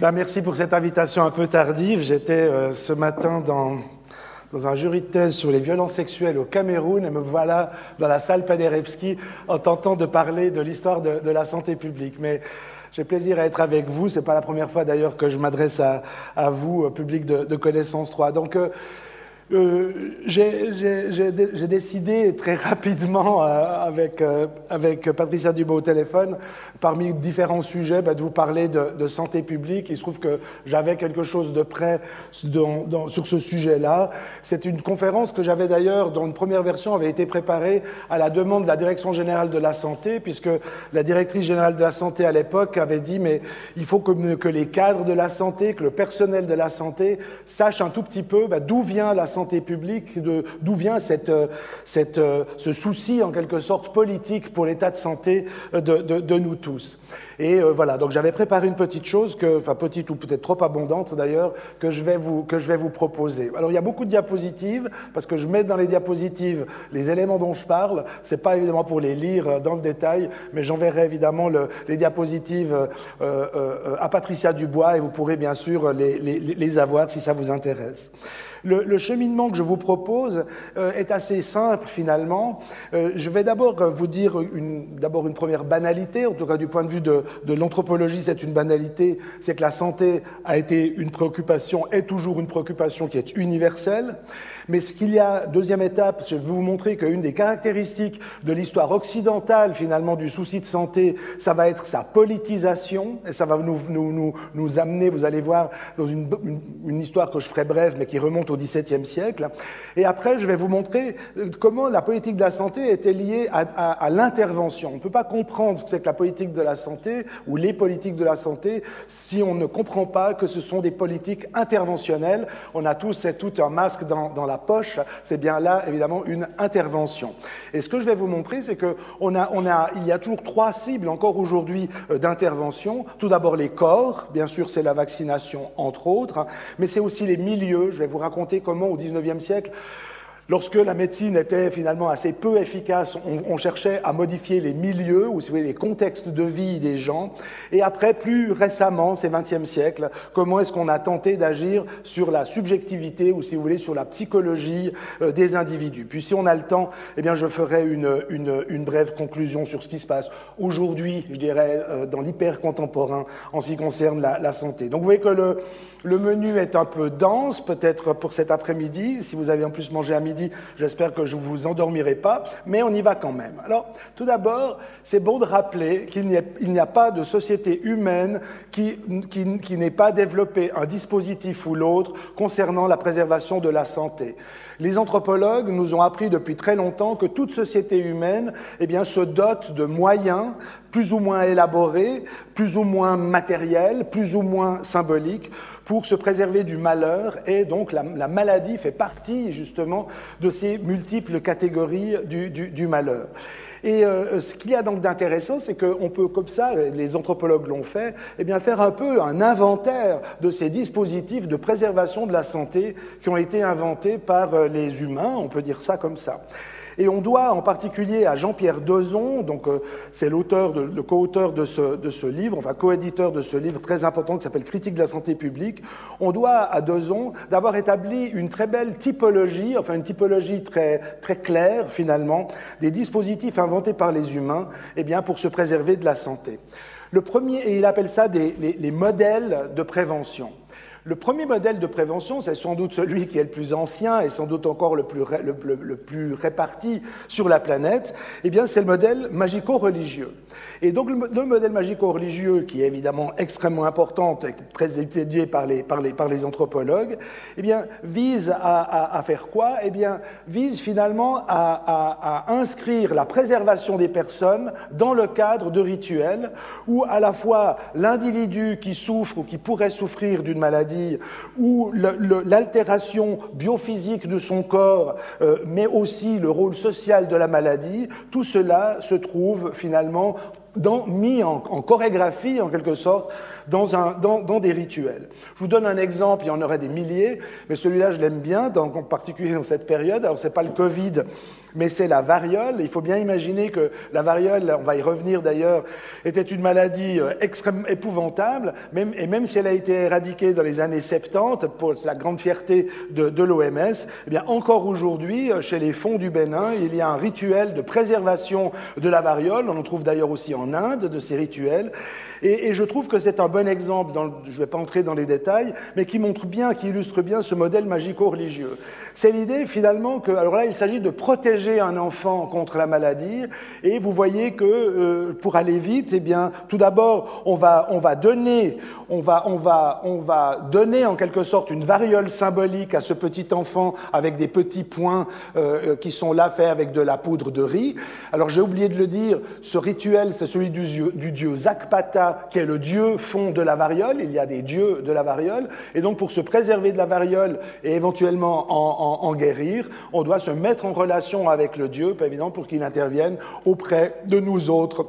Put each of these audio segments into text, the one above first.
Ben, merci pour cette invitation un peu tardive. J'étais euh, ce matin dans, dans un jury de thèse sur les violences sexuelles au Cameroun et me voilà dans la salle Paderewski en tentant de parler de l'histoire de, de, la santé publique. Mais j'ai plaisir à être avec vous. C'est pas la première fois d'ailleurs que je m'adresse à, à, vous, public de, de Connaissance 3. Donc, euh, euh, j'ai décidé très rapidement euh, avec, euh, avec Patricia Dubois au téléphone, parmi différents sujets, bah, de vous parler de, santé publique. Il se trouve que j'avais quelque chose de près sur ce sujet-là. C'est une conférence que j'avais d'ailleurs, dont une première version avait été préparée à la demande de la Direction générale de la santé, puisque la directrice générale de la santé à l'époque avait dit mais il faut que, que, les cadres de la santé, que le personnel de la santé sache un tout petit peu bah, d'où vient la santé santé publique, d'où vient euh, euh, ce souci en quelque sorte politique pour l'état de santé de, de nous tous. Et euh, voilà, donc j'avais préparé une petite chose, enfin petite ou peut-être trop abondante d'ailleurs, que, je vais vous, que je vais vous proposer. Alors il y a beaucoup de diapositives, parce que je mets dans les diapositives les éléments dont je parle. C'est pas évidemment pour les lire dans le détail, mais j'enverrai évidemment le, les diapositives euh, euh, à Patricia Dubois et vous pourrez bien sûr les, avoir si ça vous intéresse. Le, cheminement que je vous propose euh, est assez simple finalement. Euh, je vais d'abord vous dire d'abord une première banalité, en tout cas du point de vue de, de l'anthropologie, c'est une banalité, c'est que la santé a été une préoccupation, est toujours une préoccupation qui est universelle. Mais ce qu'il y a, deuxième étape, je vais vous montrer qu'une des caractéristiques de l'histoire occidentale, finalement, du souci de santé, ça va être sa politisation, et ça va nous, nous, nous, nous amener, vous allez voir, dans une, une, histoire que je ferai brève, mais qui remonte au XVIIe siècle. Et après, je vais vous montrer euh, comment la politique de la santé était liée à, l'intervention. On ne peut pas comprendre ce que c'est que la politique de la santé ou les politiques de la santé si on ne comprend pas que ce sont des politiques interventionnelles. On a tous, tout un masque dans, dans la poche, c'est bien là, évidemment, une intervention. Et ce que je vais vous montrer, c'est qu'on a, on a, il y a toujours trois cibles encore aujourd'hui euh, d'intervention. Tout d'abord les corps, bien sûr, c'est la vaccination, entre autres, mais c'est aussi les milieux. Je vais vous raconter comment, au XIXe siècle, Lorsque la médecine était finalement assez peu efficace, on, cherchait à modifier les milieux ou si vous voulez, les contextes de vie des gens. Et après, plus récemment, ces 20e siècle, comment est-ce qu'on a tenté d'agir sur la subjectivité ou si vous voulez sur la psychologie euh, des individus? Puis si on a le temps, eh bien je ferai une, une, une brève conclusion sur ce qui se passe aujourd'hui, je dirais, euh, dans l'hyper contemporain en ce qui concerne la, la, santé. Donc vous voyez que le, le menu est un peu dense, peut-être pour cet après-midi. Si vous avez en plus mangé à midi j'espère que je ne vous endormirai pas, mais on y va quand même. Alors, tout d'abord, c'est bon de rappeler qu'il n'y a, pas de société humaine qui, qui, qui n'ait pas développé un dispositif ou l'autre concernant la préservation de la santé. Les anthropologues nous ont appris depuis très longtemps que toute société humaine eh bien, se dote de moyens plus ou moins élaborés, plus ou moins matériels, plus ou moins symboliques pour se préserver du malheur et donc la, la maladie fait partie justement de ces multiples catégories du, du, du malheur. Et euh, ce qu'il y a donc d'intéressant, c'est qu'on peut, comme ça, les anthropologues l'ont fait, eh bien faire un peu un inventaire de ces dispositifs de préservation de la santé qui ont été inventés par euh, les humains, on peut dire ça comme ça. Et on doit en particulier à Jean-Pierre Dezon, donc euh, c'est l'auteur, le co-auteur de ce, de ce livre, enfin co-éditeur de ce livre très important qui s'appelle Critique de la santé publique, on doit à Dezon d'avoir établi une très belle typologie, enfin une typologie très, très claire finalement, des dispositifs inventés par les humains eh bien, pour se préserver de la santé. Le premier, et il appelle ça les modèles de prévention. Le premier modèle de prévention, c'est sans doute celui qui est le plus ancien et sans doute encore le plus, réparti sur la planète, eh c'est le modèle magico-religieux. Et donc, le, le modèle magico-religieux, qui est évidemment extrêmement important et très étudié par les, par les, par les anthropologues, eh bien, vise à, faire quoi? Eh bien, vise finalement à, inscrire la préservation des personnes dans le cadre de rituels où à la fois l'individu qui souffre ou qui pourrait souffrir d'une maladie maladie ou l'altération biophysique de son corps, euh, mais aussi le rôle social de la maladie, tout cela se trouve finalement dans, mis en, en chorégraphie, en quelque sorte, dans, des rituels. Je vous donne un exemple, il y en aurait des milliers, mais celui-là je l'aime bien, en particulier dans cette période. Alors c'est pas le Covid, mais c'est la variole. Il faut bien imaginer que la variole, on va y revenir d'ailleurs, était une maladie euh, extrêmement épouvantable, et même si elle a été éradiquée dans les années 70, pour la grande fierté de, l'OMS, eh encore aujourd'hui, euh, chez les fonds du Bénin, il y a un rituel de préservation de la variole. On en trouve d'ailleurs aussi en Inde de ces rituels. Et, et je trouve que c'est un bon exemple, dans je ne vais pas entrer dans les détails, mais qui montre bien, qui illustre bien ce modèle magico-religieux. C'est l'idée finalement que, alors là, il s'agit de protéger un enfant contre la maladie, et vous voyez que euh, pour aller vite, eh bien, tout d'abord, on va, on va donner, on va, on va, on va donner en quelque sorte une variole symbolique à ce petit enfant avec des petits points euh, qui sont là faits avec de la poudre de riz. Alors j'ai oublié de le dire, ce rituel, c'est celui du dieu Zakpata, qui est le dieu fond de la variole. Il y a des dieux de la variole. Et donc, pour se préserver de la variole et éventuellement en, guérir, on doit se mettre en relation avec le dieu, évidemment, pour qu'il intervienne auprès de nous autres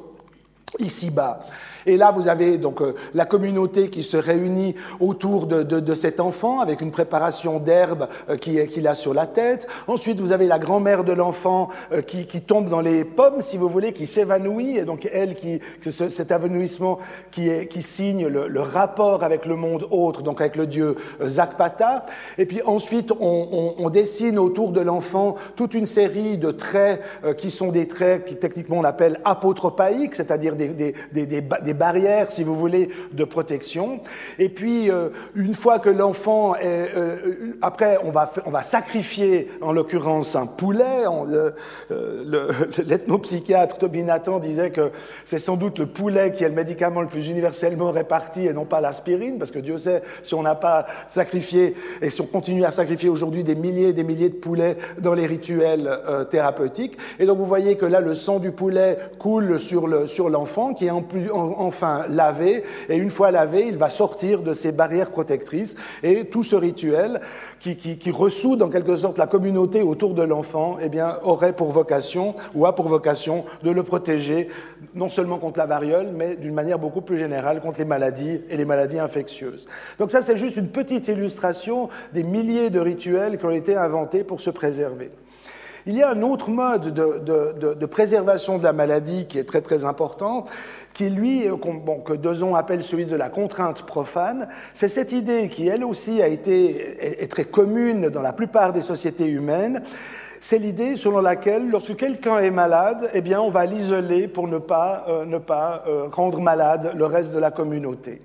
ici-bas. Et là, vous avez donc euh, la communauté qui se réunit autour de, de, de cet enfant avec une préparation d'herbe euh, qu'il qui a sur la tête. Ensuite, vous avez la grand-mère de l'enfant euh, qui, qui, tombe dans les pommes, si vous voulez, qui s'évanouit. Et donc, elle, qui, ce, cet évanouissement qui, est, qui signe le, le, rapport avec le monde autre, donc avec le dieu Zakpata. Et puis ensuite, on, on, on dessine autour de l'enfant toute une série de traits qui sont des traits qui techniquement on appelle apotropaïques, c'est-à-dire des, des, des, des des barrières, si vous voulez, de protection. Et puis, euh, une fois que l'enfant est... Euh, après, on va, on va sacrifier, en l'occurrence, un poulet. L'ethnopsychiatre le, Toby Nathan disait que c'est sans doute le poulet qui est le médicament le plus universellement réparti et non pas l'aspirine, parce que Dieu sait, si on n'a pas sacrifié, et si on continue à sacrifier aujourd'hui des milliers et des milliers de poulets dans les rituels euh, thérapeutiques. Et donc, vous voyez que là, le sang du poulet coule sur l'enfant, le, sur qui est en plus... enfin lavé, et une fois lavé, il va sortir de ces barrières protectrices, et tout ce rituel qui, qui, qui ressoude en quelque sorte la communauté autour de l'enfant, eh bien, aurait pour vocation, ou a pour vocation, de le protéger, non seulement contre la variole, mais d'une manière beaucoup plus générale contre les maladies et les maladies infectieuses. Donc ça, c'est juste une petite illustration des milliers de rituels qui ont été inventés pour se préserver. Il y a un autre mode de, de, de, préservation de la maladie qui est très très important, qui lui, bon, que Dezon appelle celui de la contrainte profane. C'est cette idée qui, elle aussi, a été est très commune dans la plupart des sociétés humaines. C'est l'idée selon laquelle, lorsque quelqu'un est malade, eh bien, on va l'isoler pour ne pas, euh, ne pas euh, rendre malade le reste de la communauté.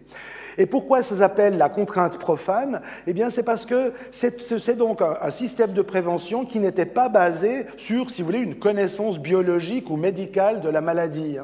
Et pourquoi ça s'appelle la contrainte profane? Eh bien, c'est parce que c'est donc un, un, système de prévention qui n'était pas basé sur, si vous voulez, une connaissance biologique ou médicale de la maladie.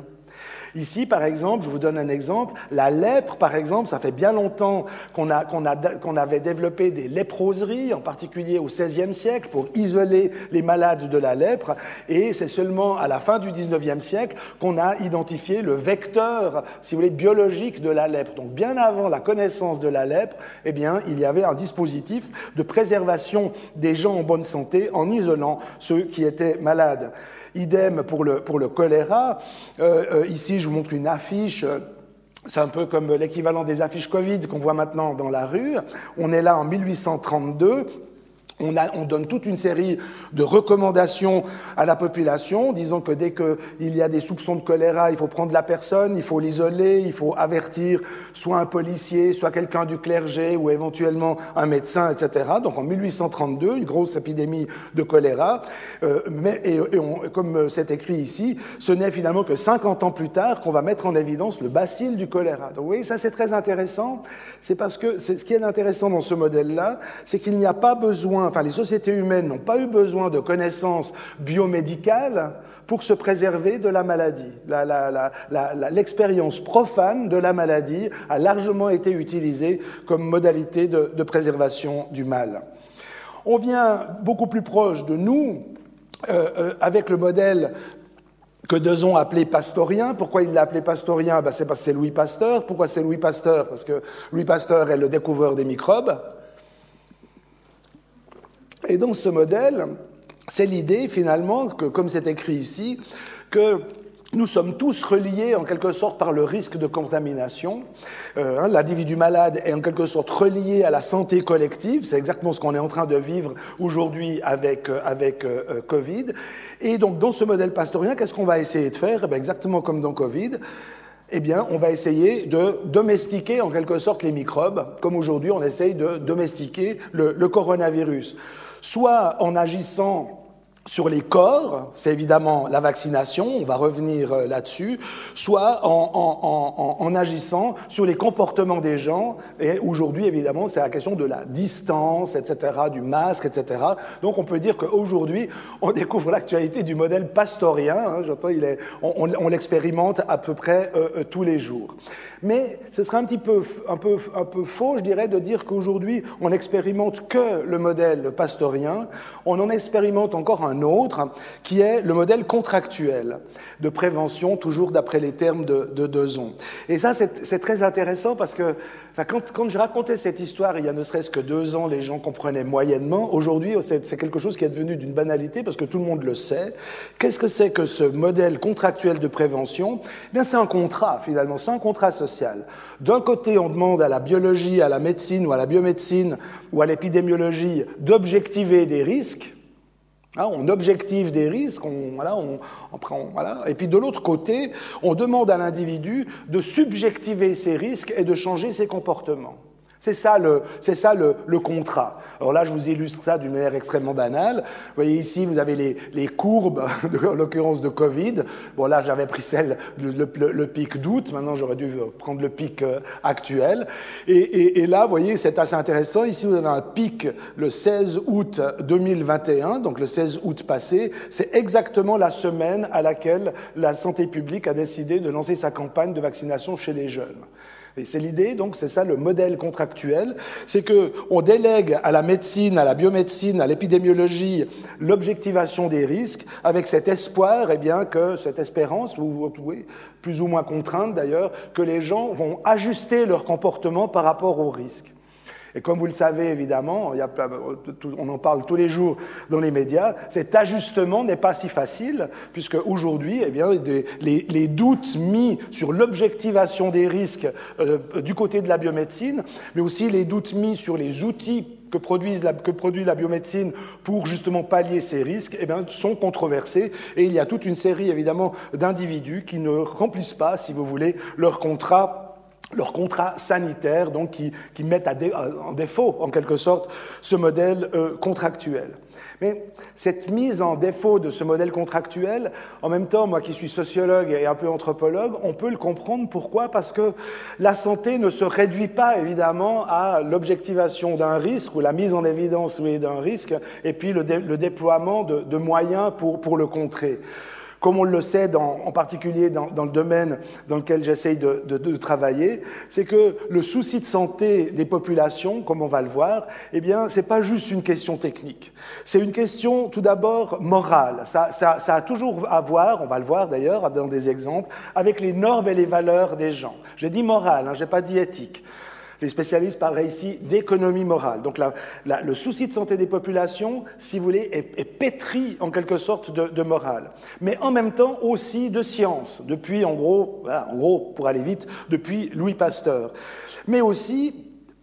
Ici, par exemple, je vous donne un exemple, la lèpre, par exemple, ça fait bien longtemps qu'on avait développé des léproseries, en particulier au XVIe siècle, pour isoler les malades de la lèpre, et c'est seulement à la fin du XIXe siècle qu'on a identifié le vecteur, si vous voulez, biologique de la lèpre. Donc bien avant la connaissance de la lèpre, eh bien, il y avait un dispositif de préservation des gens en bonne santé en isolant ceux qui étaient malades. Idem pour le, pour le choléra. Euh, euh, ici, je vous montre une affiche. C'est un peu comme l'équivalent des affiches Covid qu'on voit maintenant dans la rue. On est là en 1832 on, donne toute une série de recommandations à la population, disant que dès qu'il y a des soupçons de choléra, il faut prendre la personne, il faut l'isoler, il faut avertir soit un policier, soit quelqu'un du clergé ou éventuellement un médecin, etc. Donc en 1832, une grosse épidémie de choléra. Euh, et, comme c'est écrit ici, ce n'est finalement que 50 ans plus tard qu'on va mettre en évidence le bacille du choléra. Donc oui, ça c'est très intéressant. C'est parce que ce qui est intéressant dans ce modèle-là, c'est qu'il n'y a pas besoin enfin les sociétés humaines n'ont pas eu besoin de connaissances biomédicales pour se préserver de la maladie. L'expérience profane de la maladie a largement été utilisée comme modalité de, préservation du mal. On vient beaucoup plus proche de nous euh, euh, avec le modèle que Dezon appelé pastorien. Pourquoi il l'a appelé pastorien? Ben C'est parce que c'est Louis Pasteur. Pourquoi c'est Louis Pasteur? Parce que Louis Pasteur est le découvreur des microbes. Et dans ce modèle, c'est l'idée finalement que, comme c'est écrit ici, que nous sommes tous reliés en quelque sorte par le risque de contamination. Euh, hein, L'individu malade est en quelque sorte relié à la santé collective. C'est exactement ce qu'on est en train de vivre aujourd'hui avec, euh, avec euh, Covid. Et donc, dans ce modèle pastorien, qu'est-ce qu'on va essayer de faire? Eh Exactement comme dans Covid. Eh bien, on va essayer de domestiquer en quelque sorte les microbes, comme aujourd'hui on essaye de domestiquer le coronavirus. Soit en agissant sur les corps, c'est évidemment la vaccination, on va revenir euh, là-dessus, soit en, agissant sur les comportements des gens, et aujourd'hui évidemment c'est la question de la distance, etc., du masque, etc. Donc on peut dire qu'aujourd'hui on découvre l'actualité du modèle pastorien, hein, j'entends, on, l'expérimente à peu près euh, euh, tous les jours. Mais ce serait un petit peu faux, je dirais, de dire qu'aujourd'hui on n'expérimente que le modèle pastorien, on en expérimente encore un un autre, qui est le modèle contractuel de prévention, toujours d'après les termes de, de Dezon. Et ça, c'est très intéressant parce que quand, je racontais cette histoire, il y a ne serait-ce que deux ans, les gens comprenaient moyennement. Aujourd'hui, c'est quelque chose qui est devenu d'une banalité parce que tout le monde le sait. Qu'est-ce que c'est que ce modèle contractuel de prévention? Eh Bien, c'est un contrat, finalement, c'est un contrat social. D'un côté, on demande à la biologie, à la médecine ou à la biomédecine ou à l'épidémiologie d'objectiver des risques Hein, on objective des risques, on, voilà, on, prend, voilà. et puis de l'autre côté, on demande à l'individu de subjectiver ses risques et de changer ses comportements. C'est ça, le, c'est ça le, le, contrat. Alors là, je vous illustre ça d'une manière extrêmement banale. Vous voyez ici, vous avez les, les courbes, de, en l'occurrence de Covid. Bon, là, j'avais pris celle, le, le, pic d'août. Maintenant, j'aurais dû prendre le pic euh, actuel. Et, et, et, là, vous voyez, c'est assez intéressant. Ici, vous avez un pic le 16 août 2021, donc le 16 août passé. C'est exactement la semaine à laquelle la santé publique a décidé de lancer sa campagne de vaccination chez les jeunes. Et c'est l'idée, donc c'est ça le modèle contractuel, c'est que on délègue à la médecine, à la biomédecine, à l'épidémiologie l'objectivation des risques, avec cet espoir, eh bien que cette espérance, ou oui, plus ou moins contrainte d'ailleurs, que les gens vont ajuster leur comportement par rapport aux risques. Et comme vous le savez, évidemment, on en parle tous les jours dans les médias, cet ajustement n'est pas si facile, puisque aujourd'hui, eh bien, les, doutes mis sur l'objectivation des risques euh, du côté de la biomédecine, mais aussi les doutes mis sur les outils que, que produit la biomédecine pour justement pallier ces risques, eh bien, sont controversés. Et il y a toute une série, évidemment, d'individus qui ne remplissent pas, si vous voulez, leur contrat leurs contrats sanitaires, donc qui, qui mettent à dé, en défaut, en quelque sorte, ce modèle euh, contractuel. Mais cette mise en défaut de ce modèle contractuel, en même temps, moi qui suis sociologue et un peu anthropologue, on peut le comprendre. Pourquoi? Parce que la santé ne se réduit pas évidemment à l'objectivation d'un risque ou la mise en évidence oui, d'un risque et puis le, dé, le déploiement de, de moyens pour, pour le contrer comme on le sait en particulier dans, le domaine dans lequel j'essaye de, travailler, c'est que le souci de santé des populations, comme on va le voir, eh bien, c'est pas juste une question technique. C'est une question, tout d'abord, morale. Ça, ça, ça, a toujours à voir, on va le voir d'ailleurs dans des exemples, avec les normes et les valeurs des gens. J'ai dit morale, hein, j'ai pas dit éthique. Les spécialistes parleraient ici d'économie morale. Donc le souci de santé des populations, si vous voulez, est, pétri en quelque sorte de, morale, mais en même temps aussi de science, depuis en gros, pour aller vite, depuis Louis Pasteur, mais aussi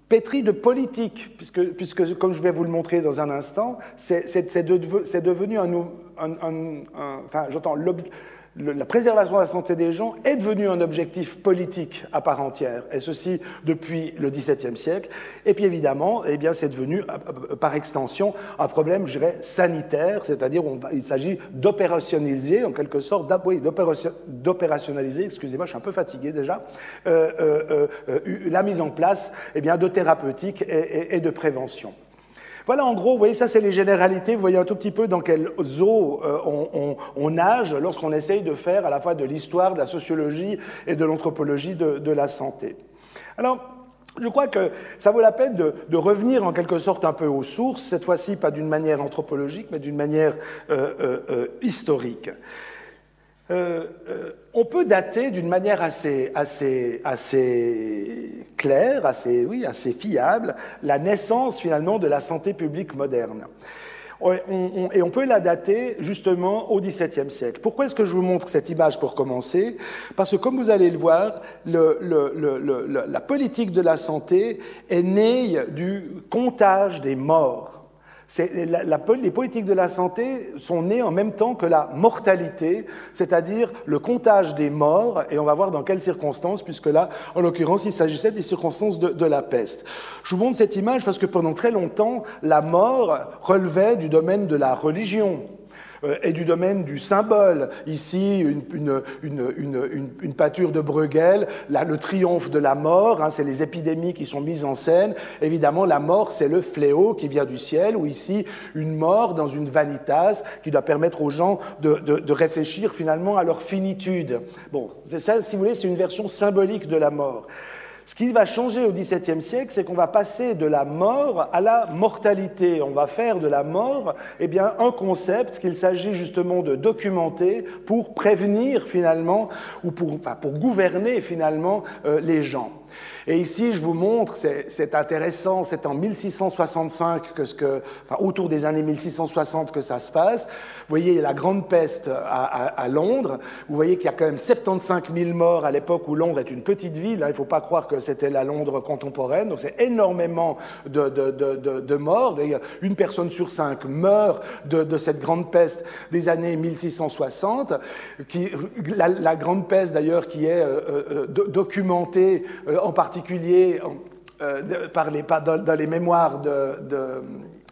pétri de politique, puisque, puisque comme je vais vous le montrer dans un instant, c'est de, devenu un, un enfin j'entends la préservation de la santé des gens est devenue un objectif politique à part entière, et ceci depuis le XVIIe siècle. Et puis évidemment, eh bien, c'est devenu euh, par extension un problème, je dirais, sanitaire, c'est-à-dire il s'agit d'opérationnaliser, en quelque sorte, d'opérationnaliser, excusez-moi, je suis un peu fatigué déjà, euh, euh, euh, la mise en place eh bien, de thérapeutiques et, et, et de prévention. Voilà, en gros, vous voyez, ça c'est les généralités. Vous voyez un tout petit peu dans quel zoo euh, on, on, on, nage lorsqu'on essaye de faire à la fois de l'histoire, de la sociologie et de l'anthropologie de, de, la santé. Alors, je crois que ça vaut la peine de, de, revenir en quelque sorte un peu aux sources, cette fois-ci pas d'une manière anthropologique, mais d'une manière euh, euh, euh historique. Euh, euh, on peut dater d'une manière assez, assez, assez claire, assez, oui, assez fiable, la naissance finalement de la santé publique moderne. et on peut la dater justement au XVIIe siècle. Pourquoi est-ce que je vous montre cette image pour commencer? Parce que comme vous allez le voir, la politique de la santé est née du comptage des morts les politiques de la santé sont nées en même temps que la mortalité, c'est-à-dire le comptage des morts, et on va voir dans quelles circonstances, puisque là, en l'occurrence, il s'agissait des circonstances de, de, la peste. Je vous montre cette image parce que pendant très longtemps, la mort relevait du domaine de la religion. Euh, et du domaine du symbole. Ici, une, une, pâture de Bruegel, là, le triomphe de la mort, hein, c'est les épidémies qui sont mises en scène. Évidemment, la mort, c'est le fléau qui vient du ciel, ou ici, une mort dans une vanitas qui doit permettre aux gens de, de réfléchir finalement à leur finitude. Bon, ça, si vous voulez, c'est une version symbolique de la mort. Ce qui va changer au XVIIe siècle, c'est qu'on va passer de la mort à la mortalité. On va faire de la mort eh bien, un concept qu'il s'agit justement de documenter pour prévenir finalement, ou pour, enfin, pour gouverner finalement euh, les gens. Et ici, je vous montre, c'est intéressant, c'est en 1665 que ce que, enfin, autour des années 1660 que ça se passe. Vous voyez, il y a la grande peste à, Londres. Vous voyez qu'il y a quand même 75 000 morts à l'époque où Londres est une petite ville. Hein. Il ne faut pas croire que c'était la Londres contemporaine. Donc c'est énormément de, de, de, de morts. Une personne sur cinq meurt de, cette grande peste des années 1660. Qui, la, grande peste d'ailleurs qui est euh, euh, documentée euh, en particulier particulier euh, par les, dans, les mémoires de, de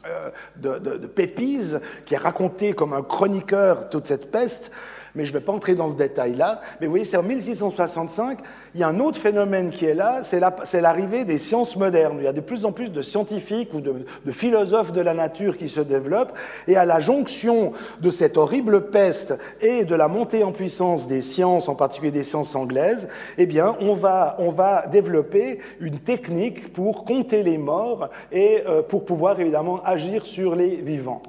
euh, de, Pépise, qui a raconté comme un chroniqueur toute cette peste, mais je ne vais pas entrer dans ce détail-là. Mais vous voyez, c'est en 1665, il y a un autre phénomène qui est là, c'est l'arrivée des sciences modernes. Il y a de plus en plus de scientifiques ou de, philosophes de la nature qui se développent, et à la jonction de cette horrible peste et de la montée en puissance des sciences, en particulier des sciences anglaises, eh bien, on va, on va développer une technique pour compter les morts et euh, pour pouvoir évidemment agir sur les vivants.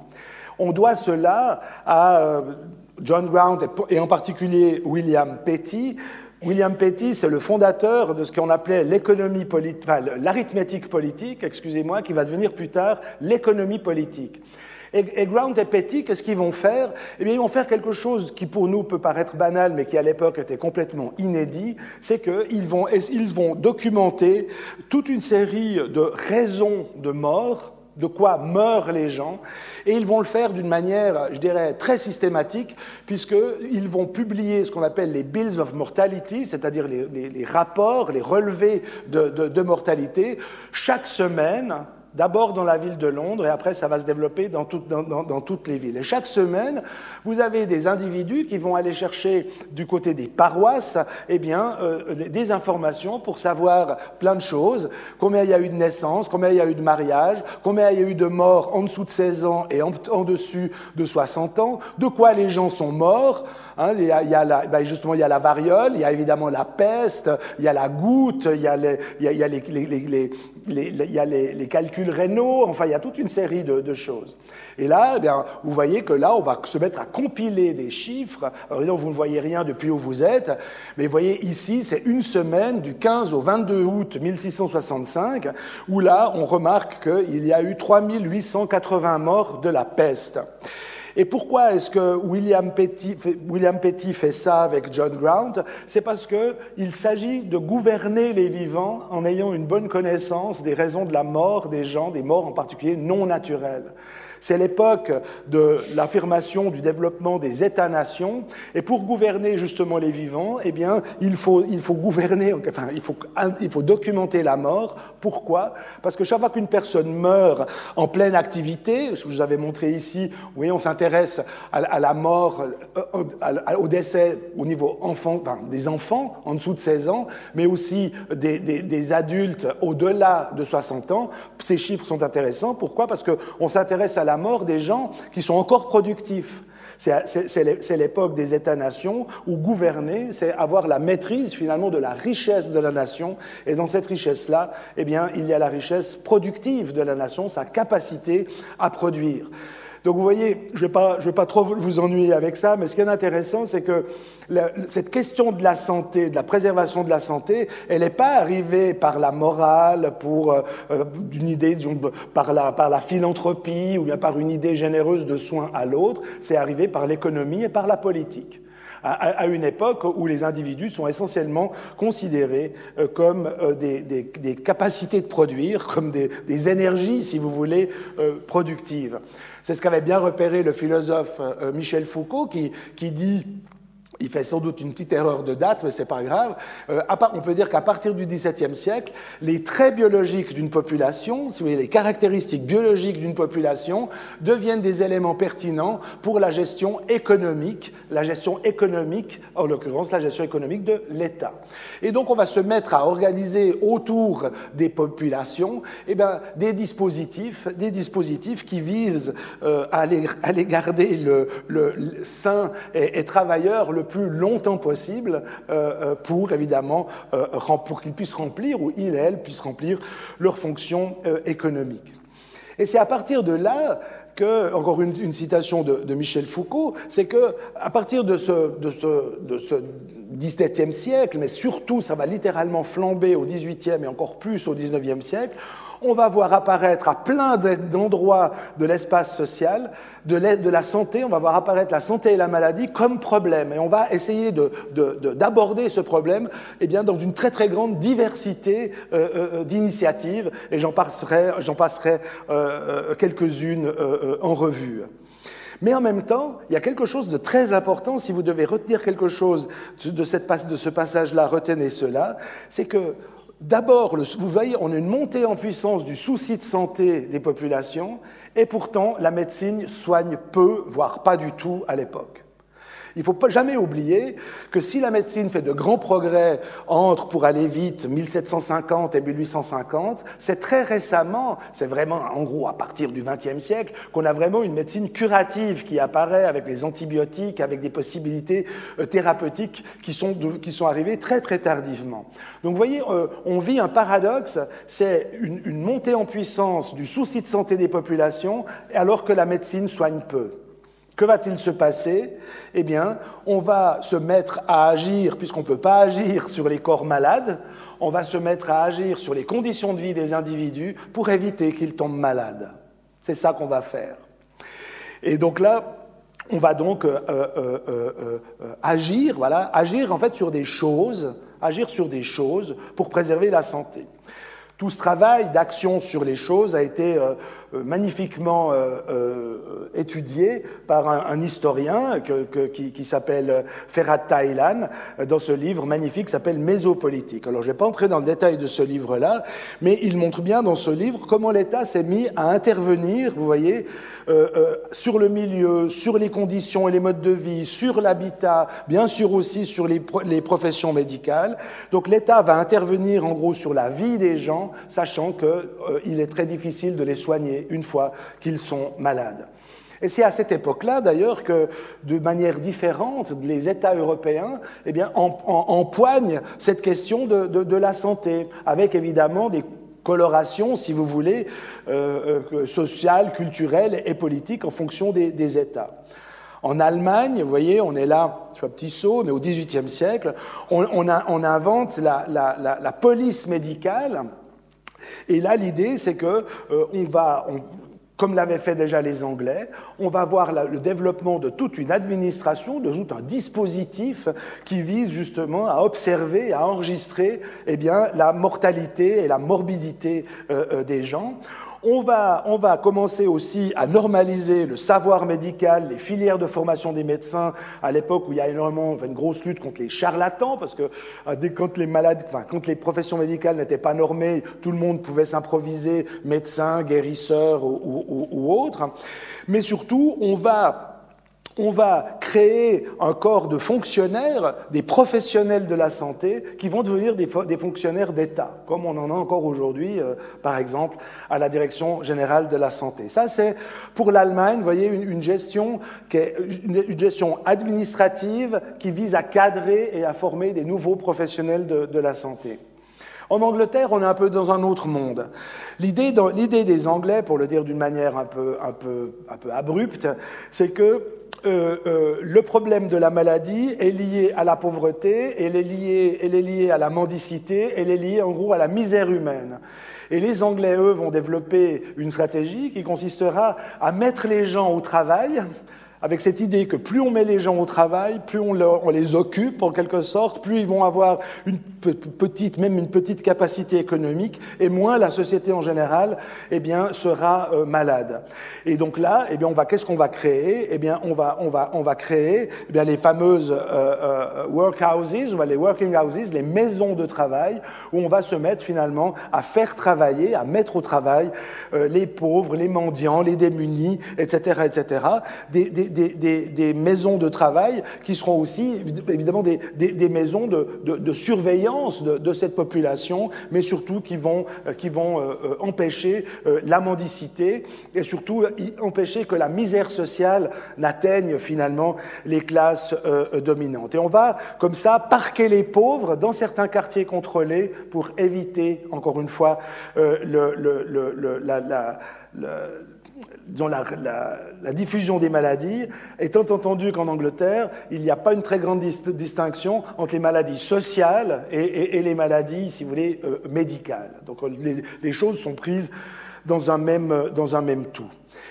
On doit cela à euh, John Grant et en particulier William Petty. William Petty, c'est le fondateur de ce qu'on appelait l'économie politique, l'arithmétique politique, excusez-moi, qui va devenir plus tard l'économie politique. Et, Grant et Petty, qu'est-ce qu'ils vont faire? Eh bien, ils vont faire quelque chose qui pour nous peut paraître banal, mais qui à l'époque était complètement inédit, c'est qu'ils vont, ils vont documenter toute une série de raisons de mort de quoi meurent les gens, et ils vont le faire d'une manière, je dirais, très systématique, puisqu'ils vont publier ce qu'on appelle les Bills of Mortality, c'est-à-dire les, rapports, les relevés de mortalité, chaque semaine, D'abord dans la ville de Londres et après ça va se développer dans, toutes les villes. Et chaque semaine, vous avez des individus qui vont aller chercher du côté des paroisses eh bien, euh, des informations pour savoir plein de choses. Combien il y a eu de naissances, combien il y a eu de mariages, combien il y a eu de morts en dessous de 16 ans et en, en dessus de 60 ans, de quoi les gens sont morts. Hein, il, y a, la, ben justement, il y a la variole, il y a évidemment la peste, il y a la goutte, il y a les, calculs rénaux, enfin, il y a toute une série de, choses. Et là, eh bien, vous voyez que là, on va se mettre à compiler des chiffres. Alors, évidemment, vous ne voyez rien depuis où vous êtes, mais vous voyez ici, c'est une semaine du 15 au 22 août 1665, où là, on remarque qu'il y a eu 3880 morts de la peste. Et pourquoi est-ce que William Petty, fait ça avec John Grant? C'est parce qu'il s'agit de gouverner les vivants en ayant une bonne connaissance des raisons de la mort des gens, des morts en particulier non naturelles. C'est l'époque de l'affirmation du développement des États-nations. Et pour gouverner justement les vivants, eh bien, il faut, il faut gouverner, enfin, il faut, il faut documenter la mort. Pourquoi? Parce que chaque fois qu'une personne meurt en pleine activité, je vous avais montré ici, oui, on s'intéresse à, la mort, euh, au décès au niveau enfant, des enfants en dessous de 16 ans, mais aussi des, des, des adultes au-delà de 60 ans. Ces chiffres sont intéressants. Pourquoi? Parce qu'on s'intéresse à la mort des gens qui sont encore productifs. C'est l'époque des États-nations où gouverner, c'est avoir la maîtrise finalement de la richesse de la nation. Et dans cette richesse-là, eh bien, il y a la richesse productive de la nation, sa capacité à produire. Donc vous voyez, je ne vais, pas trop vous ennuyer avec ça, mais ce qui est intéressant, c'est que cette question de la santé, de la préservation de la santé, elle n'est pas arrivée par la morale, pour euh, euh, une idée, par la, philanthropie ou bien par une idée généreuse de soins à l'autre, c'est arrivé par l'économie et par la politique à, une époque où les individus sont essentiellement considérés euh, comme des, capacités de produire, comme des, énergies, si vous voulez, productives. C'est ce qu'avait bien repéré le philosophe Michel Foucault qui, qui dit il fait sans doute une petite erreur de date, mais c'est pas grave. Euh, on peut dire qu'à partir du XVIIe siècle, les traits biologiques d'une population, les caractéristiques biologiques d'une population, deviennent des éléments pertinents pour la gestion économique, la gestion économique, en l'occurrence la gestion économique de l'État. Et donc on va se mettre à organiser autour des populations, eh ben, des dispositifs, des dispositifs qui visent euh, à, les, garder le, le, sain et, et travailleur le plus longtemps possible euh, euh, pour, évidemment, euh, pour qu'ils puissent remplir, ou ils et elles puissent remplir leurs fonctions économiques. Et c'est à partir de là que, encore une, citation de, Michel Foucault, c'est que à partir de ce, de ce, de ce 17e siècle, mais surtout ça va littéralement flamber au 18e et encore plus au 19e siècle, on va voir apparaître à plein d'endroits de l'espace social, de, la santé, on va voir apparaître la santé et la maladie comme problème. Et on va essayer d'aborder de, ce problème eh bien, dans une très très grande diversité euh, euh, d'initiatives, et j'en passerai, euh, quelques-unes en revue. Mais en même temps, il y a quelque chose de très important, si vous devez retenir quelque chose de, de ce passage-là, retenez cela, c'est que d'abord, vous voyez, on a une montée en puissance du souci de santé des populations, et pourtant la médecine soigne peu, voire pas du tout à l'époque. Il ne faut pas jamais oublier que si la médecine fait de grands progrès entre, pour aller vite, 1750 et 1850, c'est très récemment, c'est vraiment en gros à partir du XXe siècle, qu'on a vraiment une médecine curative qui apparaît avec les antibiotiques, avec des possibilités euh, thérapeutiques qui sont, qui sont arrivées très très tardivement. Donc vous voyez, euh, on vit un paradoxe, c'est une, une montée en puissance du souci de santé des populations alors que la médecine soigne peu. Que va-t-il se passer? Eh bien, on va se mettre à agir, puisqu'on ne peut pas agir sur les corps malades, on va se mettre à agir sur les conditions de vie des individus pour éviter qu'ils tombent malades. C'est ça qu'on va faire. Et donc là, on va donc euh, euh, euh, agir, voilà, agir en fait sur des choses, agir sur des choses pour préserver la santé. Tout ce travail d'action sur les choses a été magnifiquement euh, euh, étudié par un, historien qui, s'appelle Ferhat Taylan dans ce livre magnifique qui s'appelle Mésopolitique. Alors je ne vais pas entrer dans le détail de ce livre-là, mais il montre bien dans ce livre comment l'État s'est mis à intervenir, vous voyez, sur le milieu, sur les conditions et les modes de vie, sur l'habitat, bien sûr aussi sur les, les professions médicales. Donc l'État va intervenir en gros sur la vie des gens, sachant qu'il est très difficile de les soigner une fois qu'ils sont malades. Et c'est à cette époque-là, d'ailleurs, que, de manière différente, les États européens eh bien, empoignent cette question de, la santé, avec évidemment des colorations, si vous voulez, euh, euh, sociales, culturelles et politiques en fonction des, États. En Allemagne, vous voyez, on est là, fais un petit saut, mais au XVIIIe siècle, on, invente la, police médicale et là, l'idée, c'est que euh, va, comme l'avaient fait déjà les Anglais, on va voir le développement de toute une administration, de tout un dispositif qui vise justement à observer, à enregistrer eh la mortalité et la morbidité euh, euh, des gens. On va, on va commencer aussi à normaliser le savoir médical, les filières de formation des médecins, à l'époque où il y a énormément, une grosse lutte contre les charlatans, parce que euh, quand les malades, enfin, quand les professions médicales n'étaient pas normées, tout le monde pouvait s'improviser médecin, guérisseur ou, ou, ou autre. Mais surtout, on va on va créer un corps de fonctionnaires, des professionnels de la santé, qui vont devenir des, fonctionnaires d'État, comme on en a encore aujourd'hui, euh, par exemple, à la Direction générale de la santé. Ça, c'est pour l'Allemagne, vous voyez, une, gestion qui est une gestion administrative qui vise à cadrer et à former des nouveaux professionnels de, la santé. En Angleterre, on est un peu dans un autre monde. L'idée des Anglais, pour le dire d'une manière un peu abrupte, c'est que euh, euh, le problème de la maladie est lié à la pauvreté, elle est liée, elle est liée à la mendicité, elle est liée en gros à la misère humaine. Et les Anglais, eux, vont développer une stratégie qui consistera à mettre les gens au travail, avec cette idée que plus on met les gens au travail, plus on, les occupe en quelque sorte, plus ils vont avoir une petite, même une petite capacité économique, et moins la société en général, eh bien, sera euh, malade. Et donc là, eh bien, on va, qu'est-ce qu'on va créer? Eh bien, on va, on va, on va créer eh bien, les fameuses euh, euh, workhouses, les working houses, les maisons de travail, où on va se mettre finalement à faire travailler, à mettre au travail les pauvres, les mendiants, les démunis, etc., etc. Des, des, des, maisons de travail qui seront aussi évidemment des, maisons de, surveillance de, cette population, mais surtout qui vont, euh, qui vont euh, euh, empêcher la mendicité et surtout empêcher que la misère sociale n'atteigne finalement les classes dominantes. Et on va comme ça parquer les pauvres dans certains quartiers contrôlés pour éviter, encore une fois, la disons, la, la, diffusion des maladies, étant entendu qu'en Angleterre, il n'y a pas une très grande distinction entre les maladies sociales et, et, les maladies, si vous voulez, euh, médicales. Donc les, les, choses sont prises dans un même, dans un même tout.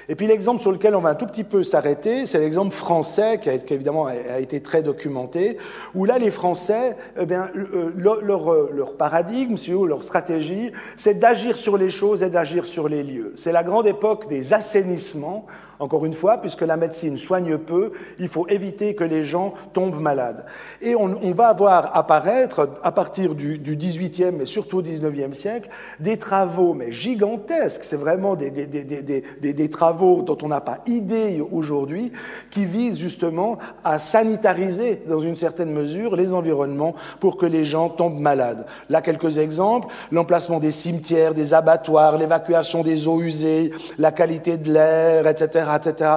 Et puis l'exemple sur lequel on va un tout petit peu s'arrêter, c'est l'exemple français qui, a, évidemment a été très documenté, où là les Français, eh bien, euh, leur, leur, paradigme, si vous, leur stratégie, c'est d'agir sur les choses et d'agir sur les lieux. C'est la grande époque des assainissements encore une fois, puisque la médecine soigne peu, il faut éviter que les gens tombent malades. Et on, va avoir apparaître, à partir du, du 18e, mais surtout au 19e siècle, des travaux, mais gigantesques, c'est vraiment des, des, des, des, travaux dont on n'a pas idée aujourd'hui, qui visent justement à sanitariser, dans une certaine mesure, les environnements pour que les gens tombent malades. Là, quelques exemples, l'emplacement des cimetières, des abattoirs, l'évacuation des eaux usées, la qualité de l'air, etc etc.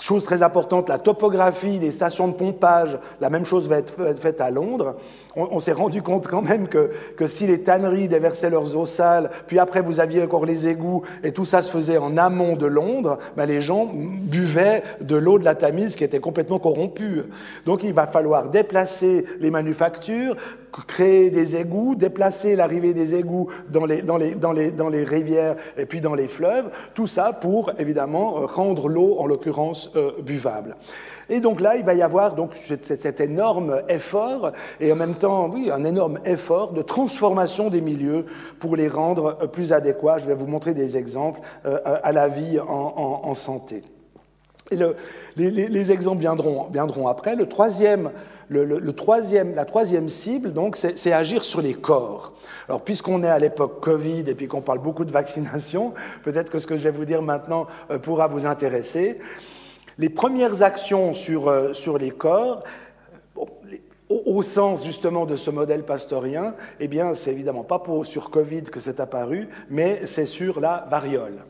Chose très importante, la topographie des stations de pompage, la même chose va être faite à Londres. On, s'est rendu compte quand même que, que, si les tanneries déversaient leurs eaux sales, puis après vous aviez encore les égouts, et tout ça se faisait en amont de Londres, ben les gens buvaient de l'eau de la Tamise qui était complètement corrompue. Donc il va falloir déplacer les manufactures, créer des égouts, déplacer l'arrivée des égouts dans les, dans, les, dans, les, dans les rivières et puis dans les fleuves, tout ça pour évidemment rendre l'eau, en l'occurrence, euh, buvable. Et donc là, il va y avoir donc cet, énorme effort, et en même temps, un énorme effort de transformation des milieux pour les rendre euh, plus adéquats. Je vais vous montrer des exemples euh, à la vie en, santé. Et le, les, exemples viendront, viendront après. Le troisième la troisième cible, donc, c'est agir sur les corps. Alors, puisqu'on est à l'époque Covid et puis qu'on parle beaucoup de vaccination, peut-être que ce que je vais vous dire maintenant euh, pourra vous intéresser. Les premières actions sur, sur les corps, au, sens justement de ce modèle pastorien, eh bien, c'est évidemment pas pour, sur Covid que c'est apparu, mais c'est sur la variole.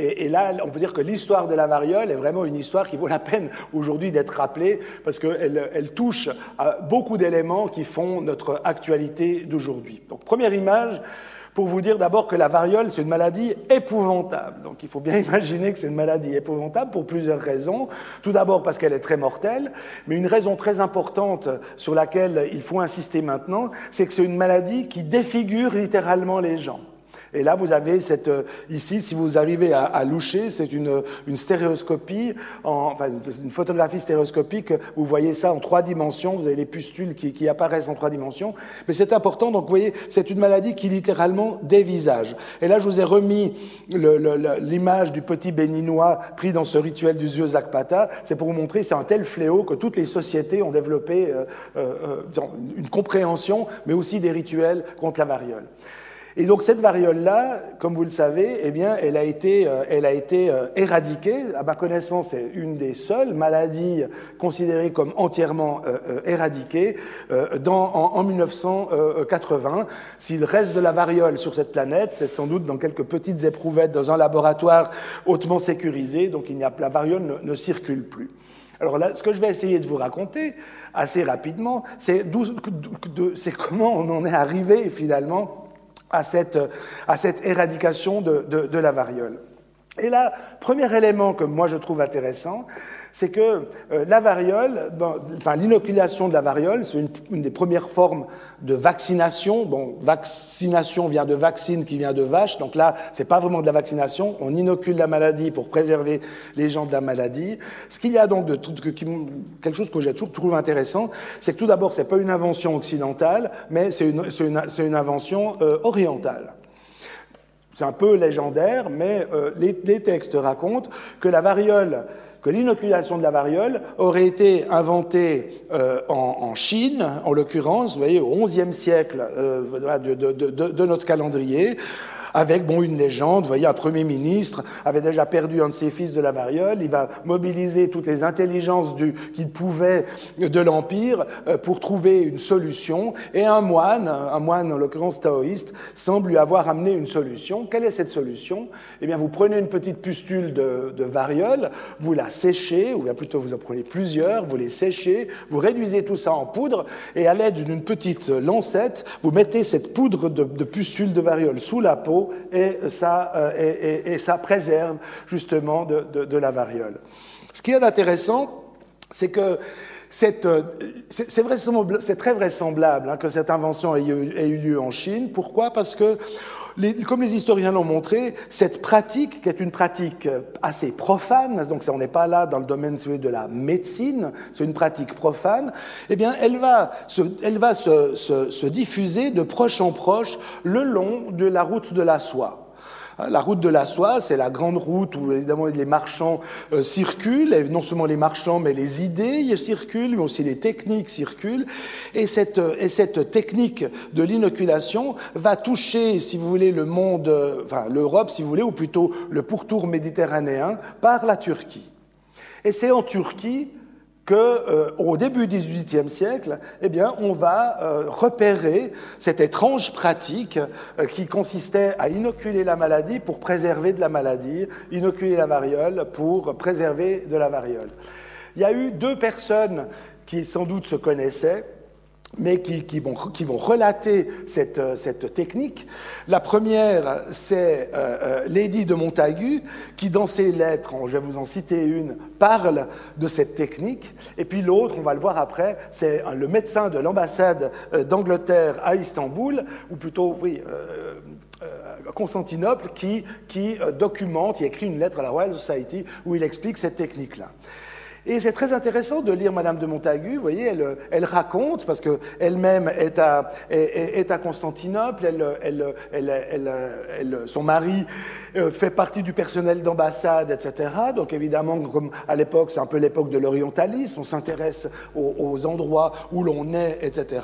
Et, là, on peut dire que l'histoire de la variole est vraiment une histoire qui vaut la peine aujourd'hui d'être rappelée parce qu'elle elle touche à beaucoup d'éléments qui font notre actualité d'aujourd'hui. Donc, première image, pour vous dire d'abord que la variole, c'est une maladie épouvantable. Donc il faut bien imaginer que c'est une maladie épouvantable pour plusieurs raisons. Tout d'abord parce qu'elle est très mortelle, mais une raison très importante sur laquelle il faut insister maintenant, c'est que c'est une maladie qui défigure littéralement les gens. Et là, vous avez cette, euh, ici, si vous arrivez à, à loucher, c'est une, une, stéréoscopie, en, enfin une photographie stéréoscopique. Vous voyez ça en trois dimensions. Vous avez les pustules qui, qui apparaissent en trois dimensions. Mais c'est important. Donc, vous voyez, c'est une maladie qui littéralement dévisage. Et là, je vous ai remis l'image du petit béninois pris dans ce rituel du vieux Zakpata. C'est pour vous montrer, c'est un tel fléau que toutes les sociétés ont développé euh, euh, euh une compréhension, mais aussi des rituels contre la variole. Et donc cette variole-là, comme vous le savez, eh bien, elle a été, euh, elle a été euh, éradiquée. À ma connaissance, c'est une des seules maladies considérées comme entièrement euh, éradiquées dans, en, en, 1980. S'il reste de la variole sur cette planète, c'est sans doute dans quelques petites éprouvettes dans un laboratoire hautement sécurisé, donc il a, la variole ne, ne circule plus. Alors là, ce que je vais essayer de vous raconter assez rapidement, c'est comment on en est arrivé finalement à cette, éradication de, de, de la variole. Et là, premier élément que moi je trouve intéressant, c'est que euh, la variole, enfin l'inoculation de la variole, c'est une, des premières formes de vaccination. Vaccination vient de vaccine qui vient de vache, donc là, c'est pas vraiment de la vaccination. On inocule la maladie pour préserver les gens de la maladie. Ce qu'il y a donc de quelque chose que j'ai toujours trouvé intéressant, c'est que tout d'abord, c'est pas une invention occidentale, mais c'est une, invention euh, orientale. C'est un peu légendaire, mais euh, les, textes racontent que la variole que l'inoculation de la variole aurait été inventée euh, en, Chine, en l'occurrence, vous voyez, au XIe siècle euh, de, notre calendrier, avec bon, une légende. Vous voyez, un Premier ministre avait déjà perdu un de ses fils de la variole. Il va mobiliser toutes les intelligences qu'il pouvait de l'Empire euh, pour trouver une solution. Et un moine, un moine en l'occurrence taoïste, semble lui avoir amené une solution. Quelle est cette solution? Eh bien, vous prenez une petite pustule de, de variole, vous la séchez, ou bien plutôt vous en prenez plusieurs, vous les séchez, vous réduisez tout ça en poudre, et à l'aide d'une petite lancette, vous mettez cette poudre de, de pustule de variole sous la peau et ça, euh, et, ça préserve justement de, la variole. Ce qui est intéressant, c'est que c'est très vraisemblable hein, que cette invention ait eu, lieu en Chine. Pourquoi? Parce que, comme les historiens l'ont montré, cette pratique, qui est une pratique assez profane, donc on n'est pas là dans le domaine de la médecine, c'est une pratique profane, eh bien, elle va, elle va se diffuser de proche en proche le long de la route de la soie. La route de la soie, c'est la grande route où évidemment les marchands euh, circulent, et non seulement les marchands, mais les idées circulent, mais aussi les techniques circulent. Et cette, et cette technique de l'inoculation va toucher, si vous voulez, le monde, euh, enfin l'Europe, si vous voulez, ou plutôt le pourtour méditerranéen, par la Turquie. Et c'est en Turquie que, euh, au début du XVIIIe siècle, eh bien, on va euh, repérer cette étrange pratique euh, qui consistait à inoculer la maladie pour préserver de la maladie, inoculer la variole pour préserver de la variole. Il y a eu deux personnes qui sans doute se connaissaient, mais qui, qui, vont, qui, relater cette, cette, technique. La première, c'est euh, euh, Lady de Montagu, qui dans ses lettres, je vais vous en citer une, parle de cette technique. Et puis l'autre, on va le voir après, c'est le médecin de l'ambassade euh, d'Angleterre à Istanbul, ou plutôt, oui, euh, Constantinople, qui, qui documente, il écrit une lettre à la Royal Society où il explique cette technique-là. Et c'est très intéressant de lire Madame de Montagu. Vous voyez, elle, raconte, parce qu'elle-même est à, Constantinople, son mari euh, fait partie du personnel d'ambassade, etc. Donc évidemment, comme à l'époque, c'est un peu l'époque de l'orientalisme, on s'intéresse aux, endroits où l'on est, etc.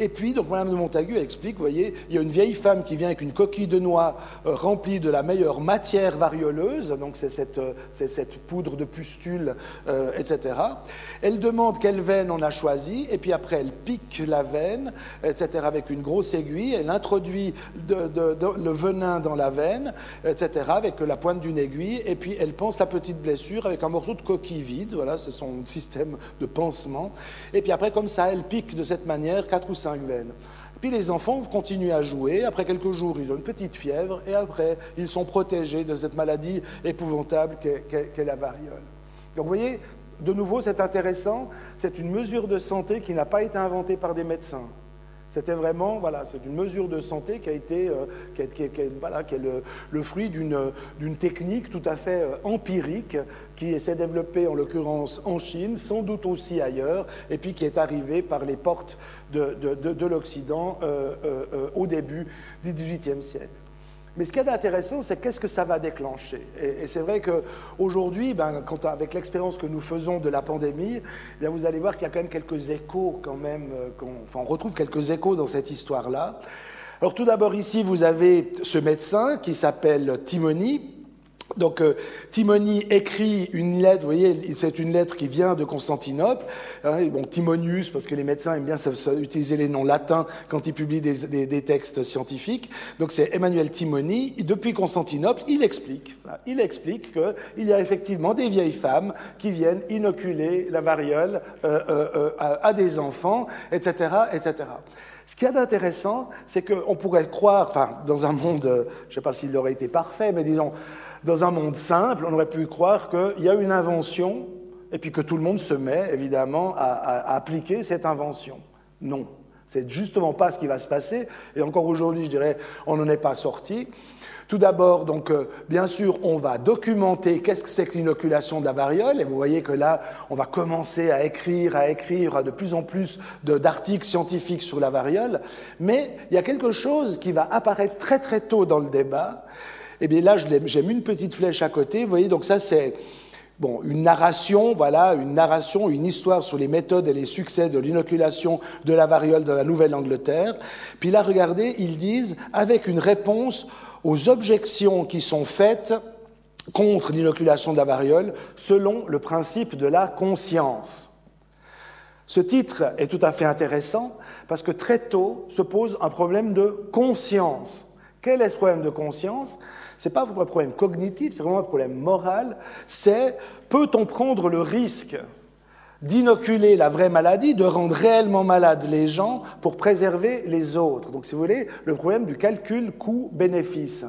Et puis, donc Madame de Montagu explique, vous voyez, il y a une vieille femme qui vient avec une coquille de noix euh, remplie de la meilleure matière varioleuse, donc c'est cette, poudre de pustule. Euh, etc. Elle demande quelle veine on a choisi, et puis après elle pique la veine, etc. avec une grosse aiguille, elle introduit le venin dans la veine, etc. avec la pointe d'une aiguille, et puis elle pense la petite blessure avec un morceau de coquille vide, voilà, c'est son système de pansement, et puis après comme ça elle pique de cette manière quatre ou cinq veines. Puis les enfants continuent à jouer. Après quelques jours, ils ont une petite fièvre. Et après, ils sont protégés de cette maladie épouvantable qu'est qu qu la variole. Donc vous voyez, de nouveau, c'est intéressant, c'est une mesure de santé qui n'a pas été inventée par des médecins. C'était vraiment, voilà, c'est une mesure de santé qui a été, euh, voilà, qui est le, fruit d'une technique tout à fait euh, empirique qui s'est développée en l'occurrence en Chine, sans doute aussi ailleurs, et puis qui est arrivée par les portes de, de, de, de l'Occident euh au début du XVIIIe siècle. Mais ce qui est intéressant, c'est qu'est-ce que ça va déclencher. Et, c'est vrai qu'aujourd'hui, ben, avec l'expérience que nous faisons de la pandémie, bien, vous allez voir qu'il y a quand même quelques échos, quand même, euh, enfin, on retrouve quelques échos dans cette histoire-là. Alors tout d'abord ici, vous avez ce médecin qui s'appelle Timony, donc euh, Timony écrit une lettre, vous voyez, c'est une lettre qui vient de Constantinople. Hein, bon, Timonius, parce que les médecins aiment bien utiliser les noms latins quand ils publient des, textes scientifiques. Donc c'est Emmanuel Timony. Depuis Constantinople, il explique, il explique qu'il y a effectivement des vieilles femmes qui viennent inoculer la variole euh, euh, à, des enfants, etc., etc. Ce qu'il y a d'intéressant, c'est qu'on pourrait croire, enfin, dans un monde, je ne sais pas s'il aurait été parfait, mais disons, dans un monde simple, on aurait pu croire qu'il y a une invention et puis que tout le monde se met évidemment à, appliquer cette invention. Non, c'est justement pas ce qui va se passer. Et encore aujourd'hui, je dirais, on n'en est pas sorti. Tout d'abord, donc, euh, bien sûr, on va documenter qu'est-ce que c'est que l'inoculation de la variole. Et vous voyez que là, on va commencer à écrire, à écrire de plus en plus d'articles scientifiques sur la variole. Mais il y a quelque chose qui va apparaître très très tôt dans le débat, eh bien là, j'ai mis une petite flèche à côté. Vous voyez, donc ça, c'est bon, une narration, voilà, une narration, une histoire sur les méthodes et les succès de l'inoculation de la variole dans la Nouvelle-Angleterre. Puis là, regardez, ils disent, avec une réponse aux objections qui sont faites contre l'inoculation de la variole selon le principe de la conscience. Ce titre est tout à fait intéressant parce que très tôt se pose un problème de conscience. Quel est ce problème de conscience? Ce n'est pas un problème cognitif, c'est vraiment un problème moral. C'est peut-on prendre le risque d'inoculer la vraie maladie, de rendre réellement malades les gens pour préserver les autres? Donc, si vous voulez, le problème du calcul coût-bénéfice.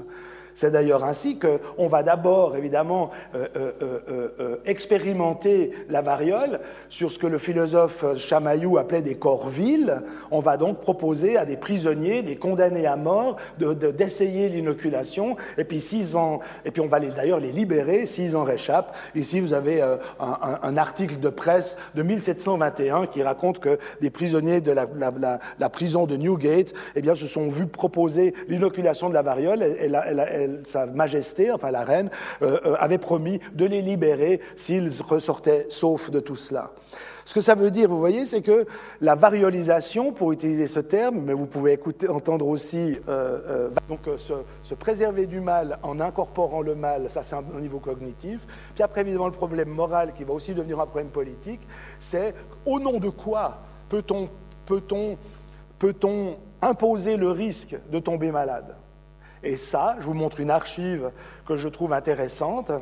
C'est d'ailleurs ainsi qu'on va d'abord, évidemment, euh, euh, euh, expérimenter la variole sur ce que le philosophe Chamaillou appelait des corps vils. On va donc proposer à des prisonniers, des condamnés à mort, d'essayer l'inoculation. Et puis six ans, et puis on va d'ailleurs les libérer s'ils en réchappent. Ici, vous avez un, article de presse de 1721 qui raconte que des prisonniers de la, prison de Newgate, eh bien, se sont vus proposer l'inoculation de la variole. Sa Majesté, enfin la reine, euh, euh, avait promis de les libérer s'ils ressortaient saufs de tout cela. Ce que ça veut dire, vous voyez, c'est que la variolisation, pour utiliser ce terme, mais vous pouvez écouter, entendre aussi euh, donc se, préserver du mal en incorporant le mal, ça c'est un, niveau cognitif. Puis après, évidemment, le problème moral qui va aussi devenir un problème politique, c'est au nom de quoi peut-on peut-on peut-on imposer le risque de tomber malade? Et ça, je vous montre une archive que je trouve intéressante.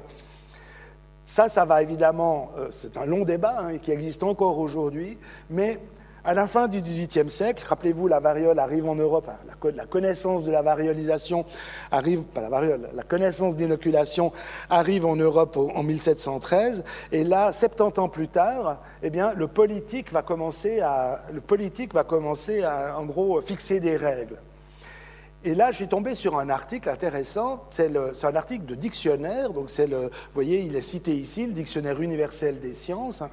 Ça, ça va évidemment, euh, c'est un long débat hein, qui existe encore aujourd'hui, mais à la fin du XVIIIe siècle, rappelez-vous, la variole arrive en Europe, la, connaissance de la variolisation arrive, pas la variole, la connaissance d'inoculation arrive en Europe en 1713, et là, 70 ans plus tard, eh bien, le politique va commencer à, le politique va commencer à, en gros, fixer des règles. Et là, j'ai tombé sur un article intéressant. C'est un article de dictionnaire. Donc, c'est le, vous voyez, il est cité ici, le dictionnaire universel des sciences, hein,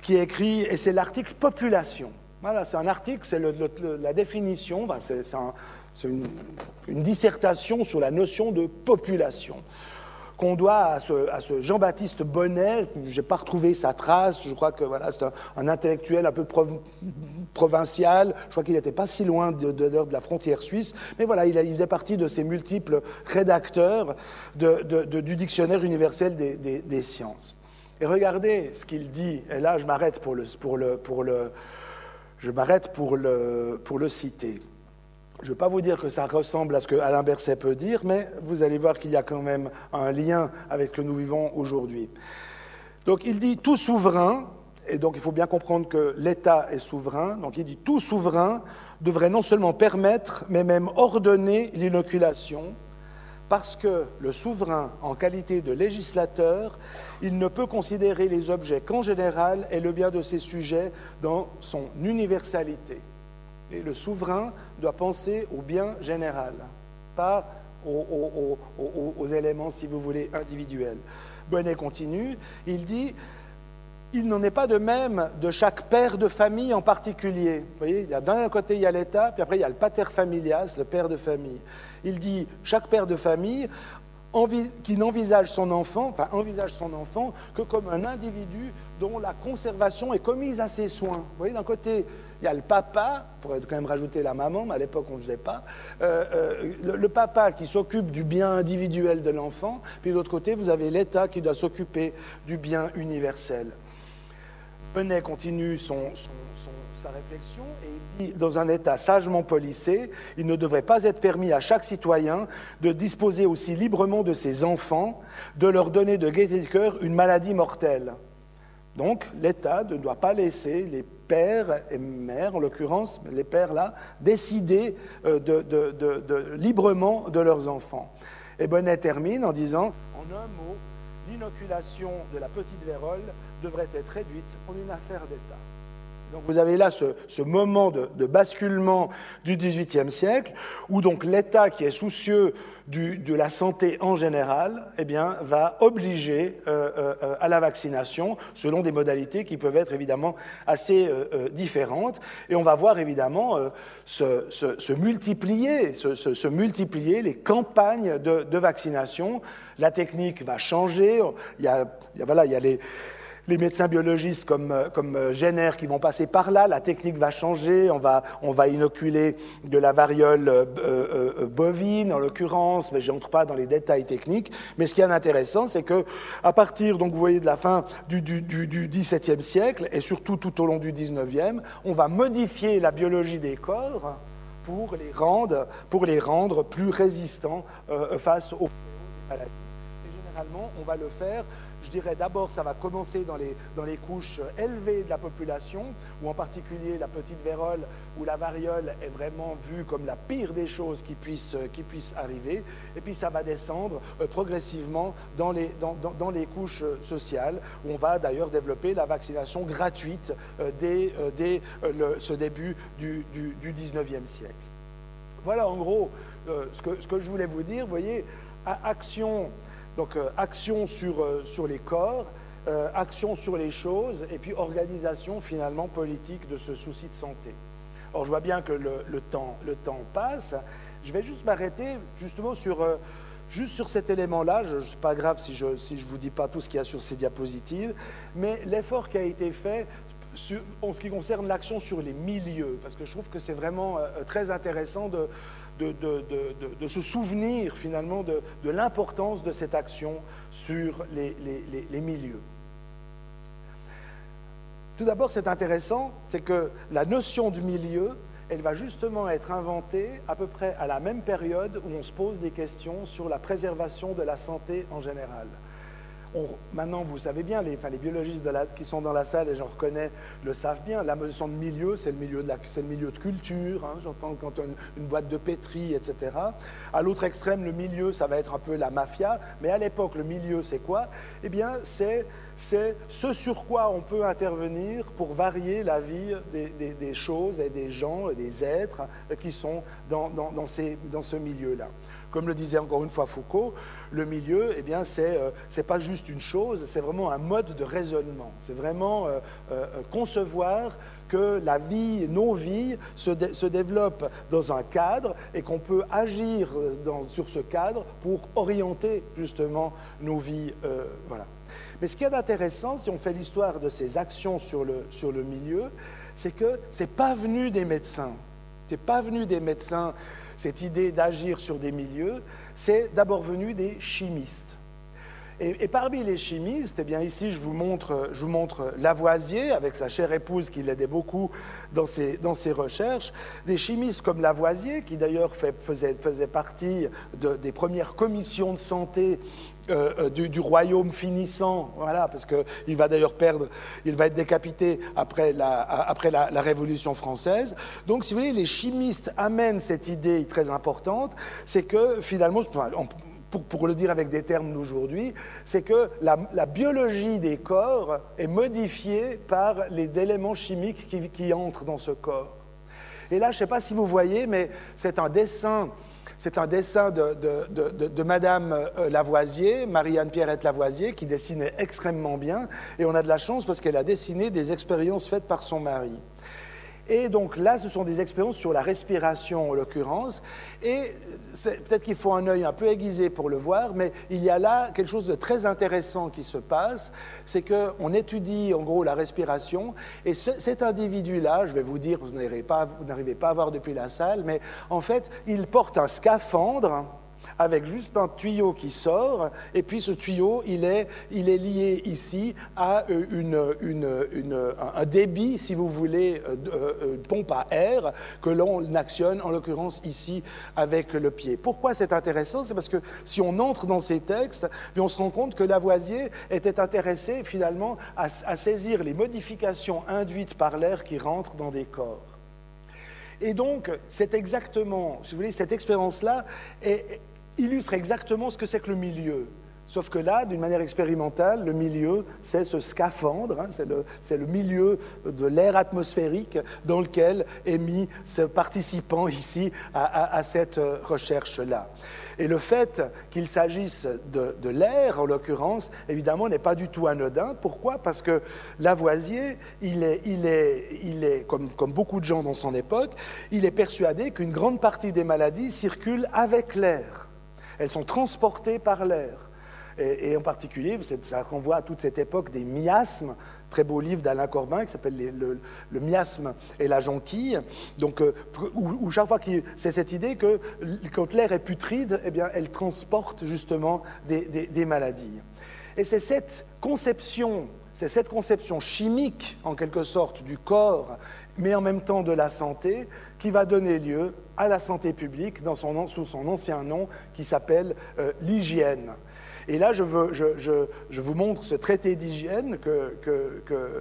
qui écrit, et c'est l'article population. Voilà, c'est un article, c'est la définition, c'est une dissertation sur la notion de population qu'on doit à ce, Jean-Baptiste Bonnet. Je n'ai pas retrouvé sa trace. Je crois que voilà, c'est un, intellectuel un peu provincial. Je crois qu'il n'était pas si loin de, la frontière suisse. Mais voilà, il, faisait partie de ces multiples rédacteurs du dictionnaire universel des, sciences. Et regardez ce qu'il dit. Et là, je m'arrête pour le, pour le, je m'arrête pour le, pour le citer. Je ne vais pas vous dire que ça ressemble à ce que Alain Berset peut dire, mais vous allez voir qu'il y a quand même un lien avec ce que nous vivons aujourd'hui. Donc il dit tout souverain, et donc il faut bien comprendre que l'État est souverain, donc il dit tout souverain devrait non seulement permettre, mais même ordonner l'inoculation, parce que le souverain, en qualité de législateur, il ne peut considérer les objets qu'en général et le bien de ses sujets dans son universalité. Et le souverain doit penser au bien général, pas aux, éléments, si vous voulez, individuels. Bonnet continue, il dit il n'en est pas de même de chaque père de famille en particulier. Vous voyez, d'un côté, il y a l'État, puis après, il y a le pater familias, le père de famille. Il dit, chaque père de famille qui n'envisage son enfant, enfin envisage son enfant que comme un individu dont la conservation est commise à ses soins. Vous voyez, d'un côté, il y a le papa, on pourrait quand même rajouter la maman, mais à l'époque on ne faisait pas, euh, euh, le, papa qui s'occupe du bien individuel de l'enfant, puis de l'autre côté, vous avez l'État qui doit s'occuper du bien universel. Benet continue son, sa réflexion et dit, dans un État sagement policé, il ne devrait pas être permis à chaque citoyen de disposer aussi librement de ses enfants, de leur donner de gaieté de cœur une maladie mortelle. Donc l'État ne doit pas laisser les pères et mères, en l'occurrence les pères là, décider euh, librement de leurs enfants. Et Bonnet termine en disant, en un mot, l'inoculation de la petite vérole devrait être réduite en une affaire d'État. Donc vous avez là ce, moment de, basculement du XVIIIe siècle, où donc l'État qui est soucieux de la santé en général, eh bien, va obliger euh, euh, à la vaccination selon des modalités qui peuvent être évidemment assez euh, différentes. Et on va voir évidemment se, multiplier, se, multiplier les campagnes de, vaccination. La technique va changer. Il y a, voilà, il y a les les médecins biologistes comme, euh, comme euh, Jenner qui vont passer par là, la technique va changer, on va, inoculer de la variole euh, bovine en l'occurrence, mais je n'entre pas dans les détails techniques. Mais ce qui est intéressant, c'est que à partir, donc vous voyez, de la fin du, XVIIe siècle et surtout tout au long du XIXe, on va modifier la biologie des corps pour les rendre, plus résistants face aux maladies. Et généralement, on va le faire dirais d'abord, ça va commencer dans les, couches élevées de la population, où en particulier la petite vérole ou la variole est vraiment vue comme la pire des choses qui puissent, puissent arriver. Et puis ça va descendre euh, progressivement dans les, couches euh, sociales, où on va d'ailleurs développer la vaccination gratuite euh, dès, ce début du, du, du, 19e siècle. Voilà en gros ce, que, ce que je voulais vous dire. Vous voyez, action donc euh, action sur, euh, sur, les corps, euh, action sur les choses, et puis organisation finalement politique de ce souci de santé. Or, je vois bien que le, temps, le temps, passe. Je vais juste m'arrêter justement sur, juste sur cet élément-là. Ce n'est pas grave si je ne si je vous dis pas tout ce qu'il y a sur ces diapositives, mais l'effort qui a été fait en ce qui concerne l'action sur les milieux, parce que je trouve que c'est vraiment très intéressant de, de, se souvenir finalement de, l'importance de cette action sur les, milieux. Tout d'abord, c'est intéressant, c'est que la notion du milieu, elle va justement être inventée à peu près à la même période où on se pose des questions sur la préservation de la santé en général maintenant, vous savez bien, les, biologistes qui sont dans la salle, et j'en reconnais, le savent bien, la notion de milieu, c'est le, milieu de culture, hein, j'entends quand on une, boîte de pétri, etc. À l'autre extrême, le milieu, ça va être un peu la mafia, mais à l'époque, le milieu, c'est quoi? Eh bien, c'est ce sur quoi on peut intervenir pour varier la vie des, choses et des gens et des êtres qui sont dans ce milieu-là. Comme le disait encore une fois Foucault, le milieu, eh bien, c'est n'est euh, pas juste une chose, c'est vraiment un mode de raisonnement. C'est vraiment euh, euh, concevoir que la vie, nos vies, se, se développent dans un cadre et qu'on peut agir sur ce cadre pour orienter justement nos vies. voilà. Mais ce qui est intéressant, si on fait l'histoire de ces actions sur le, sur le milieu, c'est que ce n'est pas venu des médecins. Ce n'est pas venu des médecins cette idée d'agir sur des milieux, c'est d'abord venu des chimistes. Et, parmi les chimistes, eh bien ici je vous, montre, je vous montre Lavoisier avec sa chère épouse qui l'aidait beaucoup dans ses, dans ses recherches. Des chimistes comme Lavoisier, qui d'ailleurs faisait, faisait partie de, des premières commissions de santé euh, euh, du, royaume finissant, voilà, parce qu'il va d'ailleurs perdre, il va être décapité après, la, après la, Révolution française. Donc, si vous voulez, les chimistes amènent cette idée très importante, c'est que finalement, pour, le dire avec des termes d'aujourd'hui, c'est que la, biologie des corps est modifiée par les éléments chimiques qui, entrent dans ce corps. Et là, je ne sais pas si vous voyez, mais c'est un dessin c'est un dessin de, Madame euh, Lavoisier, Marianne Pierrette Lavoisier, qui dessinait extrêmement bien. Et on a de la chance parce qu'elle a dessiné des expériences faites par son mari. Et donc là, ce sont des expériences sur la respiration en l'occurrence. Et peut-être qu'il faut un œil un peu aiguisé pour le voir, mais il y a là quelque chose de très intéressant qui se passe. C'est qu'on étudie en gros la respiration. Et cet individu-là, je vais vous dire, vous n'arrivez pas, pas, à voir depuis la salle, mais en fait, il porte un scaphandre avec juste un tuyau qui sort, et puis ce tuyau, il est, il est lié ici à euh, une, une, un débit, si vous voulez, euh, euh, pompe à air que l'on actionne, en l'occurrence ici, avec le pied. Pourquoi c'est intéressant? C'est parce que si on entre dans ces textes, on se rend compte que Lavoisier était intéressé finalement à, à saisir les modifications induites par l'air qui rentrent dans des corps. Et donc, c'est exactement, si vous voulez, cette expérience-là est, illustre exactement ce que c'est que le milieu. Sauf que là, d'une manière expérimentale, le milieu, c'est ce scaphandre, hein, c'est le, milieu de l'air atmosphérique dans lequel est mis ce participant ici à, cette recherche-là. Et le fait qu'il s'agisse de, l'air, en l'occurrence, évidemment, n'est pas du tout anodin. Pourquoi? Parce que Lavoisier, il est, comme beaucoup de gens dans son époque, il est persuadé qu'une grande partie des maladies circulent avec l'air. Elles sont transportées par l'air. Et, en particulier, ça renvoie à toute cette époque des miasmes, très beau livre d'Alain Corbin qui s'appelle le, miasme et la jonquille, donc, euh, où, chaque fois c'est cette idée que quand l'air est putride, eh bien, elle transporte justement des, maladies. Et c'est cette conception, c'est cette conception chimique, en quelque sorte, du corps, mais en même temps de la santé, qui va donner lieu à la santé publique sous son ancien nom qui s'appelle euh, l'hygiène. Et là, je, vous montre ce traité d'hygiène que, euh,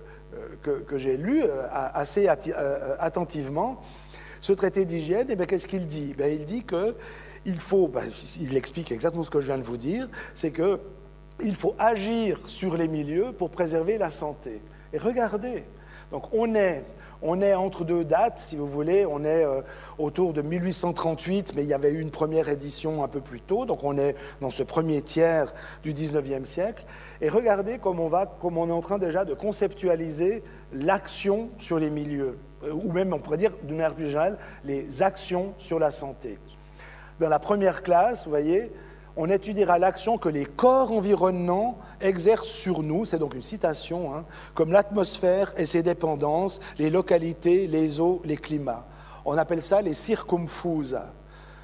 j'ai lu euh, assez attentivement. Ce traité d'hygiène, eh qu'est-ce qu'il dit? Eh Il dit que faut, ben, il explique exactement ce que je viens de vous dire, c'est que il faut agir sur les milieux pour préserver la santé. Et regardez, donc on est on est entre deux dates, si vous voulez. On est euh, autour de 1838, mais il y avait eu une première édition un peu plus tôt. Donc on est dans ce premier tiers du 19e siècle. Et regardez comme on, va, comme on est en train déjà de conceptualiser l'action sur les milieux, euh, ou même on pourrait dire d'une manière plus générale, les actions sur la santé. Dans la première classe, vous voyez, on étudiera l'action que les corps environnants exercent sur nous, c'est donc une citation, hein, comme l'atmosphère et ses dépendances, les localités, les eaux, les climats. On appelle ça les circumfusa.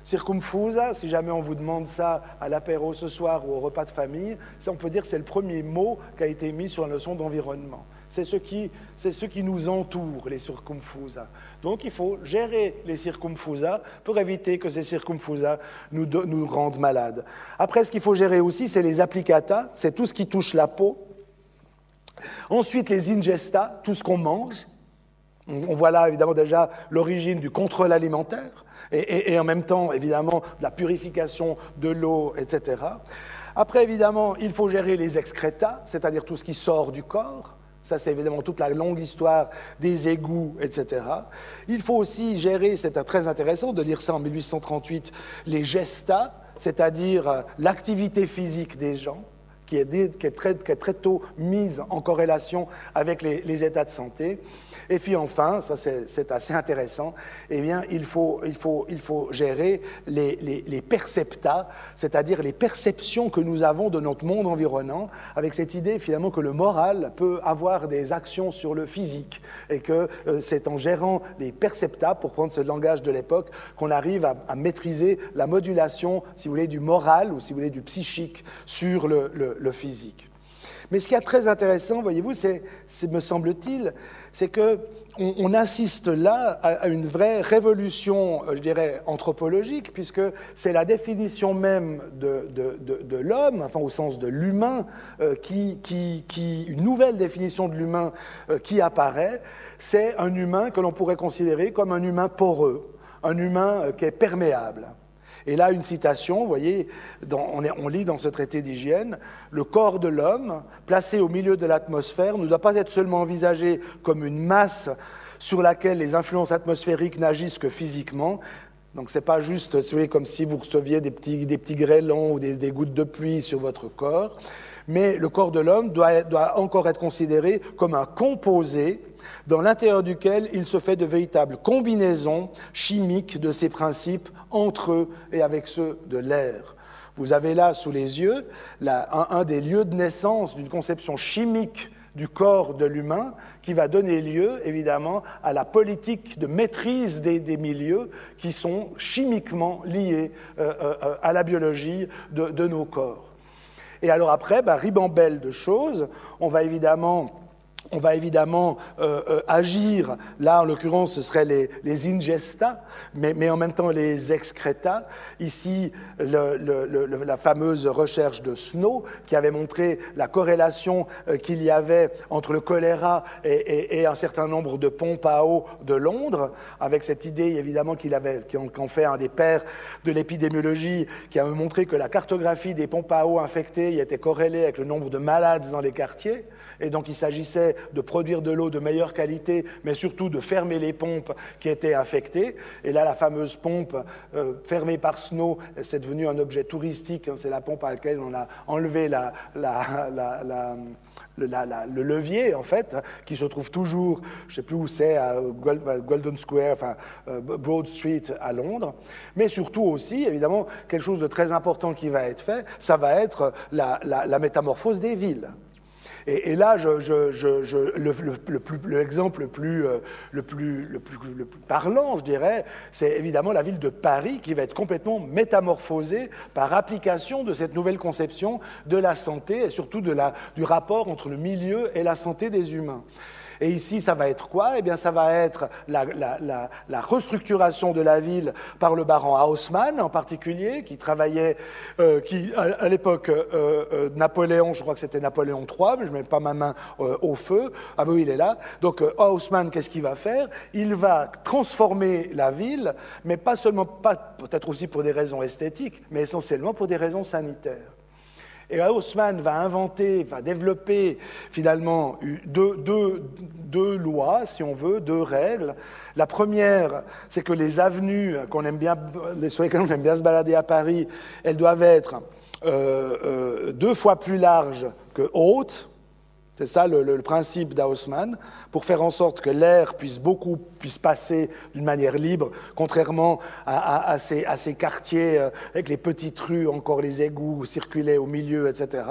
Circumfusa, si jamais on vous demande ça à l'apéro ce soir ou au repas de famille, on peut dire que c'est le premier mot qui a été mis sur la notion d'environnement. C'est ce, qui, ce qui nous entoure, les circumfusa. Donc il faut gérer les circumfusa pour éviter que ces circumfusa nous, nous rendent malades. Après, ce qu'il faut gérer aussi, c'est les applicata, c'est tout ce qui touche la peau. Ensuite, les ingesta, tout ce qu'on mange. On voit là évidemment déjà l'origine du contrôle alimentaire et, et, en même temps évidemment de la purification de l'eau, etc. Après évidemment, il faut gérer les excréta, c'est-à-dire tout ce qui sort du corps. Ça, c'est évidemment toute la longue histoire des égouts, etc. Il faut aussi gérer, c'est très intéressant de lire ça en 1838, les gestas, c'est-à-dire euh, l'activité physique des gens, qui est, très, très, tôt mise en corrélation avec les états de santé. Et puis enfin, ça c'est assez intéressant, eh bien, il faut, gérer les, les, percepta, c'est-à-dire les perceptions que nous avons de notre monde environnant, avec cette idée finalement que le moral peut avoir des actions sur le physique, et que euh, c'est en gérant les percepta, pour prendre ce langage de l'époque, qu'on arrive à, maîtriser la modulation, si vous voulez, du moral ou si vous voulez, du psychique sur le, le, le physique. Mais ce qui est très intéressant, voyez-vous, c'est, me semble-t-il, c'est que on, assiste là à, une vraie révolution, euh, je dirais, anthropologique, puisque c'est la définition même de, de, l'homme, enfin au sens de l'humain, euh, qui, qui, qui, une nouvelle définition de l'humain euh, qui apparaît. C'est un humain que l'on pourrait considérer comme un humain poreux, un humain qui est perméable. Et là, une citation, vous voyez, on, lit dans ce traité d'hygiène, le corps de l'homme, placé au milieu de l'atmosphère, ne doit pas être seulement envisagé comme une masse sur laquelle les influences atmosphériques n'agissent que physiquement, Donc ce n'est pas juste vous comme si vous receviez des petits, des petits grêlons ou des, des, gouttes de pluie sur votre corps, mais le corps de l'homme doit encore être considéré comme un composé dans l'intérieur duquel il se fait de véritables combinaisons chimiques de ces principes entre eux et avec ceux de l'air. Vous avez là sous les yeux un, des lieux de naissance d'une conception chimique du corps de l'humain qui va donner lieu, évidemment, à la politique de maîtrise des, milieux qui sont chimiquement liés euh, euh, à la biologie de, de, nos corps. Et alors après, bah, ribambelle de choses, on va évidemment on va évidemment euh, euh, agir, là en l'occurrence ce seraient les, les ingesta, mais, en même temps les excreta. Ici, la fameuse recherche de Snow qui avait montré la corrélation euh, qu'il y avait entre le choléra et, un certain nombre de pompes à eau de Londres, avec cette idée évidemment qu'il avait, qu'en fait un des pères de l'épidémiologie, qui avait montré que la cartographie des pompes à eau infectées était corrélée avec le nombre de malades dans les quartiers. Et donc il s'agissait de produire de l'eau de meilleure qualité, mais surtout de fermer les pompes qui étaient infectées. Et là, la fameuse pompe euh, fermée par Snow, c'est devenu un objet touristique. Hein, c'est la pompe à laquelle on a enlevé le, le, levier, en fait, qui se trouve toujours, je ne sais plus où c'est, à Golden Square, enfin euh, Broad Street à Londres. Mais surtout aussi, évidemment, quelque chose de très important qui va être fait, ça va être la métamorphose des villes. Et, là, je, l'exemple le, plus, euh, le, plus, le, plus, le plus parlant, je dirais, c'est évidemment la ville de Paris qui va être complètement métamorphosée par application de cette nouvelle conception de la santé et surtout de la, du rapport entre le milieu et la santé des humains. Et ici, ça va être quoi? Eh bien, ça va être la, restructuration de la ville par le baron Haussmann en particulier, qui travaillait, euh, qui à, l'époque euh, euh, Napoléon, je crois que c'était Napoléon III, mais je ne mets pas ma main au feu. Ah ben oui, il est là. Donc Haussmann, qu'est-ce qu'il va faire? Il va transformer la ville, mais pas seulement, pas peut-être aussi pour des raisons esthétiques, mais essentiellement pour des raisons sanitaires. Et Haussmann va inventer, va développer finalement deux, deux, deux, lois, si on veut, deux règles. La première, c'est que les avenues qu'on aime bien, sur lesquelles on aime bien se balader à Paris, elles doivent être euh, euh, deux fois plus larges que hautes. C'est ça le principe d'Haussmann pour faire en sorte que l'air puisse beaucoup puisse passer d'une manière libre, contrairement à, ces, à, ces, quartiers euh, avec les petites rues, encore les égouts circulaient au milieu, etc.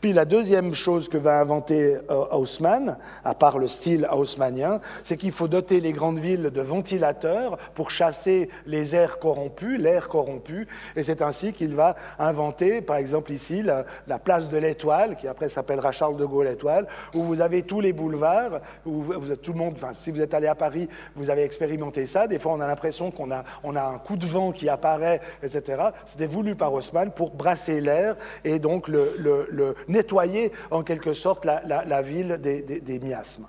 Puis la deuxième chose que va inventer euh, Haussmann, à part le style haussmannien, c'est qu'il faut doter les grandes villes de ventilateurs pour chasser les airs corrompus, l'air corrompu, et c'est ainsi qu'il va inventer, par exemple ici, la, la place de l'Étoile, qui après s'appellera Charles de Gaulle Étoile, où vous avez tous les boulevards, vous êtes tout le monde, si vous êtes allé à Paris, vous avez expérimenté ça. Des fois, on a l'impression qu'on a, un coup de vent qui apparaît, etc. C'était voulu par Haussmann pour brasser l'air et donc le, nettoyer en quelque sorte la, ville des, miasmes.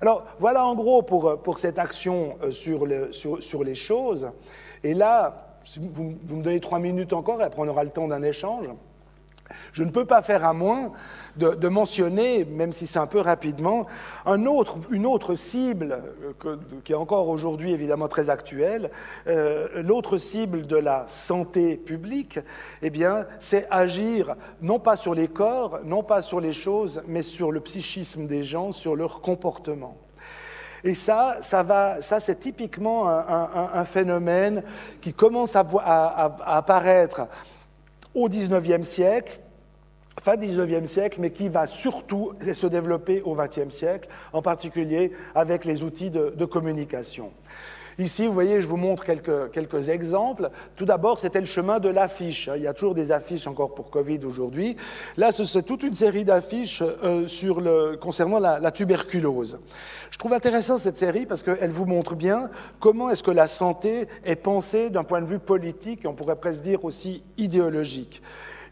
Alors voilà en gros pour, cette action euh, sur les choses. Et là, vous, vous me donnez trois minutes encore et après on aura le temps d'un échange. Je ne peux pas faire à moins de, mentionner, même si c'est un peu rapidement, une autre cible euh, qui est encore aujourd'hui évidemment très actuelle. Euh, L'autre cible de la santé publique, eh bien, c'est agir non pas sur les corps, non pas sur les choses, mais sur le psychisme des gens, sur leur comportement. Et ça, ça, va, ça c'est typiquement un, phénomène qui commence à apparaître au XIXe siècle, fin XIXe siècle, mais qui va surtout se développer au XXe siècle, en particulier avec les outils de communication. Ici, vous voyez, je vous montre quelques, quelques exemples. Tout d'abord, c'était le chemin de l'affiche. Il y a toujours des affiches encore pour Covid aujourd'hui. Là, c'est toute une série d'affiches euh, concernant la, la, tuberculose. Je trouve intéressant cette série parce qu'elle vous montre bien comment est-ce que la santé est pensée d'un point de vue politique, et on pourrait presque dire aussi idéologique.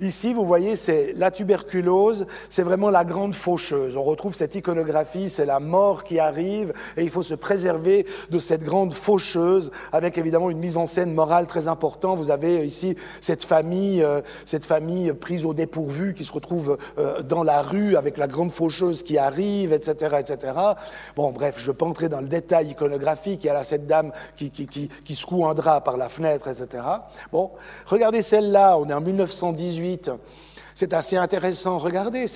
Ici, vous voyez, c'est la tuberculose, c'est vraiment la grande faucheuse. On retrouve cette iconographie, c'est la mort qui arrive, et il faut se préserver de cette grande faucheuse, avec évidemment une mise en scène morale très importante. Vous avez ici cette famille, euh, cette famille prise au dépourvu, qui se retrouve euh, dans la rue avec la grande faucheuse qui arrive, etc., etc. Bon, bref, je ne vais pas entrer dans le détail iconographique. Il y a là cette dame qui, qui, qui, qui secoue un drap par la fenêtre, etc. Bon, regardez celle-là, on est en 1918. C'est assez intéressant. Regardez,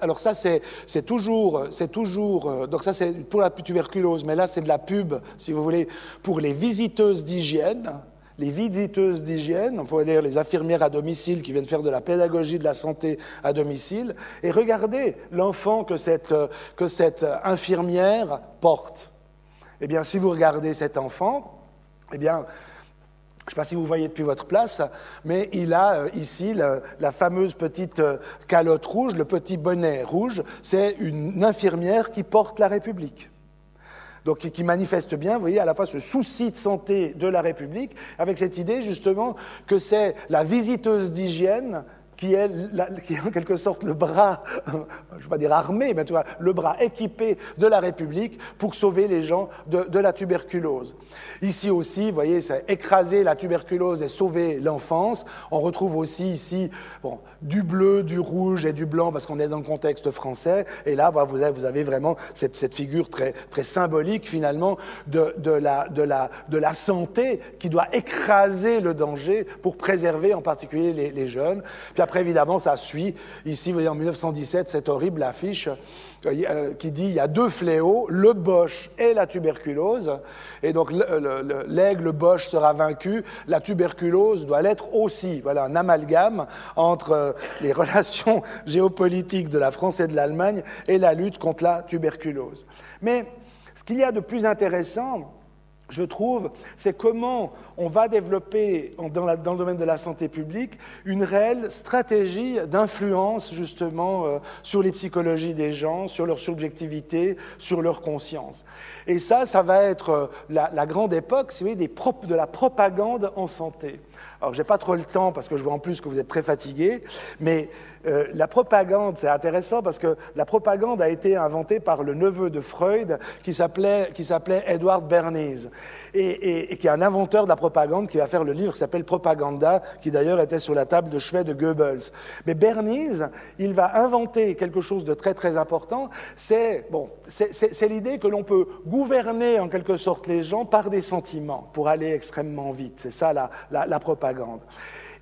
alors ça c'est toujours, c'est toujours, euh, donc ça c'est pour la tuberculose, mais là c'est de la pub, si vous voulez, pour les visiteuses d'hygiène. Les visiteuses d'hygiène, on pourrait dire les infirmières à domicile qui viennent faire de la pédagogie de la santé à domicile. Et regardez l'enfant que cette, euh, que cette infirmière porte. Eh bien, si vous regardez cet enfant, eh bien, je ne sais pas si vous voyez depuis votre place, mais il a euh, ici la, fameuse petite euh, calotte rouge, le petit bonnet rouge. C'est une infirmière qui porte la République. Donc, qui manifeste bien, vous voyez, à la fois ce souci de santé de la République, avec cette idée justement que c'est la visiteuse d'hygiène qui est, en quelque sorte le bras, je ne vais pas dire armé, mais tu vois, le bras équipé de la République pour sauver les gens de, la tuberculose. Ici aussi, vous voyez, c'est écraser la tuberculose et sauver l'enfance. On retrouve aussi ici du bleu, du rouge et du blanc parce qu'on est dans le contexte français. Et là, vous avez, vraiment cette, figure très, symbolique finalement de, la, santé qui doit écraser le danger pour préserver en particulier les, jeunes. Évidemment, ça suit. Ici, vous voyez, en 1917, cette horrible affiche euh, qui dit il y a deux fléaux, le boche et la tuberculose. Et donc, l'aigle boche sera vaincu. La tuberculose doit l'être aussi. Voilà, un amalgame entre euh, les relations géopolitiques de la France et de l'Allemagne et la lutte contre la tuberculose. Mais ce qu'il y a de plus intéressant, je trouve, c'est comment on va développer dans, le domaine de la santé publique une réelle stratégie d'influence justement euh, sur les psychologies des gens, sur leur subjectivité, sur leur conscience. Et ça, ça va être euh, la, grande époque, si vous voulez, de la propagande en santé. Alors, je n'ai pas trop le temps parce que je vois en plus que vous êtes très fatigué, mais euh, la propagande, c'est intéressant parce que la propagande a été inventée par le neveu de Freud qui s'appelait, Edward Bernays et, qui est un inventeur de la propagande qui va faire le livre qui s'appelle Propaganda, qui d'ailleurs était sur la table de chevet de Goebbels. Mais Bernays, il va inventer quelque chose de très très important, c'est bon, c'est l'idée que l'on peut gouverner en quelque sorte les gens par des sentiments pour aller extrêmement vite. C'est ça la, la, propagande.